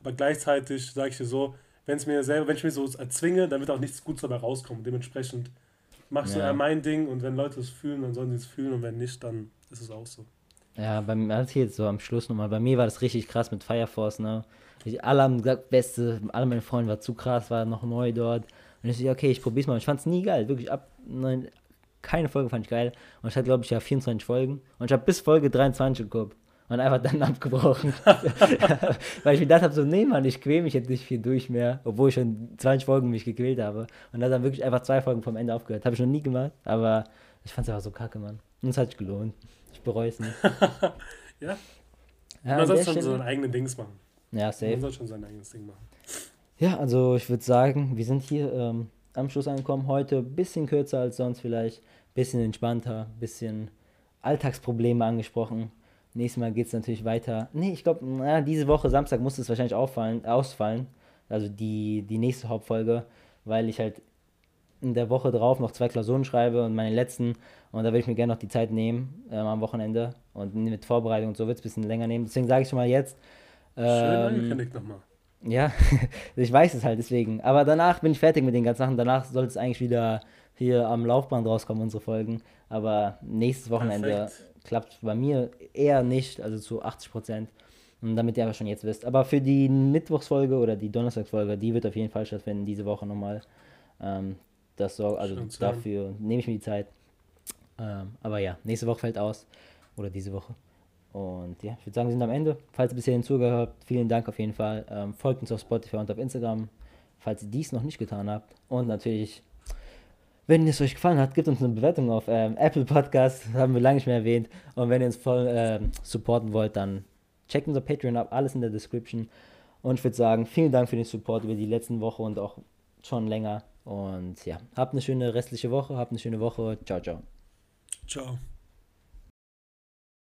aber gleichzeitig sage ich dir so, wenn es mir selber, wenn ich mir so erzwinge, dann wird auch nichts Gutes dabei rauskommen. Dementsprechend machst ja. du eher mein Ding und wenn Leute es fühlen, dann sollen sie es fühlen und wenn nicht, dann ist es auch so. Ja, bei mir, also jetzt so am Schluss nochmal, bei mir war das richtig krass mit Fire Force, ne? Ich, alle haben gesagt, beste, alle meine Freunde war zu krass, war noch neu dort. Und ich so, okay, ich probier's mal. Ich fand's nie geil, wirklich ab, nein, keine Folge fand ich geil. Und ich hatte, glaube ich, ja 24 Folgen. Und ich habe bis Folge 23 geguckt und einfach dann abgebrochen. Weil ich mir gedacht habe, so, nee, Mann, ich quäle mich jetzt nicht viel durch mehr, obwohl ich schon 20 Folgen mich gequält habe. Und dann wirklich einfach zwei Folgen vom Ende aufgehört. Habe ich noch nie gemacht, aber ich fand es einfach so kacke, Mann. Und es hat sich gelohnt. Ich bereue es nicht. ja? ja? Man soll schon so sein eigenes Ding machen. Ja, safe. Man soll schon sein eigenes Ding machen. Ja, also ich würde sagen, wir sind hier ähm, am Schluss angekommen. Heute ein bisschen kürzer als sonst vielleicht, bisschen entspannter, bisschen Alltagsprobleme angesprochen. Nächstes Mal geht es natürlich weiter. Nee, ich glaube, diese Woche Samstag muss es wahrscheinlich auffallen, ausfallen. Also die, die nächste Hauptfolge, weil ich halt in der Woche drauf noch zwei Klausuren schreibe und meine letzten. Und da will ich mir gerne noch die Zeit nehmen ähm, am Wochenende. Und mit Vorbereitung und so wird es ein bisschen länger nehmen. Deswegen sage ich schon mal jetzt. Ähm, Schön angekündigt nochmal. Ja, ich weiß es halt deswegen. Aber danach bin ich fertig mit den ganzen Sachen. Danach soll es eigentlich wieder hier am Laufband rauskommen, unsere Folgen. Aber nächstes Wochenende Perfekt klappt bei mir eher nicht, also zu 80 Prozent. Und damit ihr aber schon jetzt wisst. Aber für die Mittwochsfolge oder die Donnerstagsfolge, die wird auf jeden Fall stattfinden, diese Woche nochmal. Ähm, das sorgt, also dafür nehme ich mir die Zeit. Ähm, aber ja, nächste Woche fällt aus. Oder diese Woche. Und ja, ich würde sagen, wir sind am Ende. Falls ihr bisher zugehört habt, vielen Dank auf jeden Fall. Ähm, folgt uns auf Spotify und auf Instagram, falls ihr dies noch nicht getan habt. Und natürlich wenn es euch gefallen hat, gebt uns eine Bewertung auf ähm, Apple Podcast, haben wir lange nicht mehr erwähnt. Und wenn ihr uns voll ähm, supporten wollt, dann checkt unser Patreon ab, alles in der Description. Und ich würde sagen, vielen Dank für den Support über die letzten Woche und auch schon länger. Und ja, habt eine schöne restliche Woche, habt eine schöne Woche. Ciao, ciao. Ciao.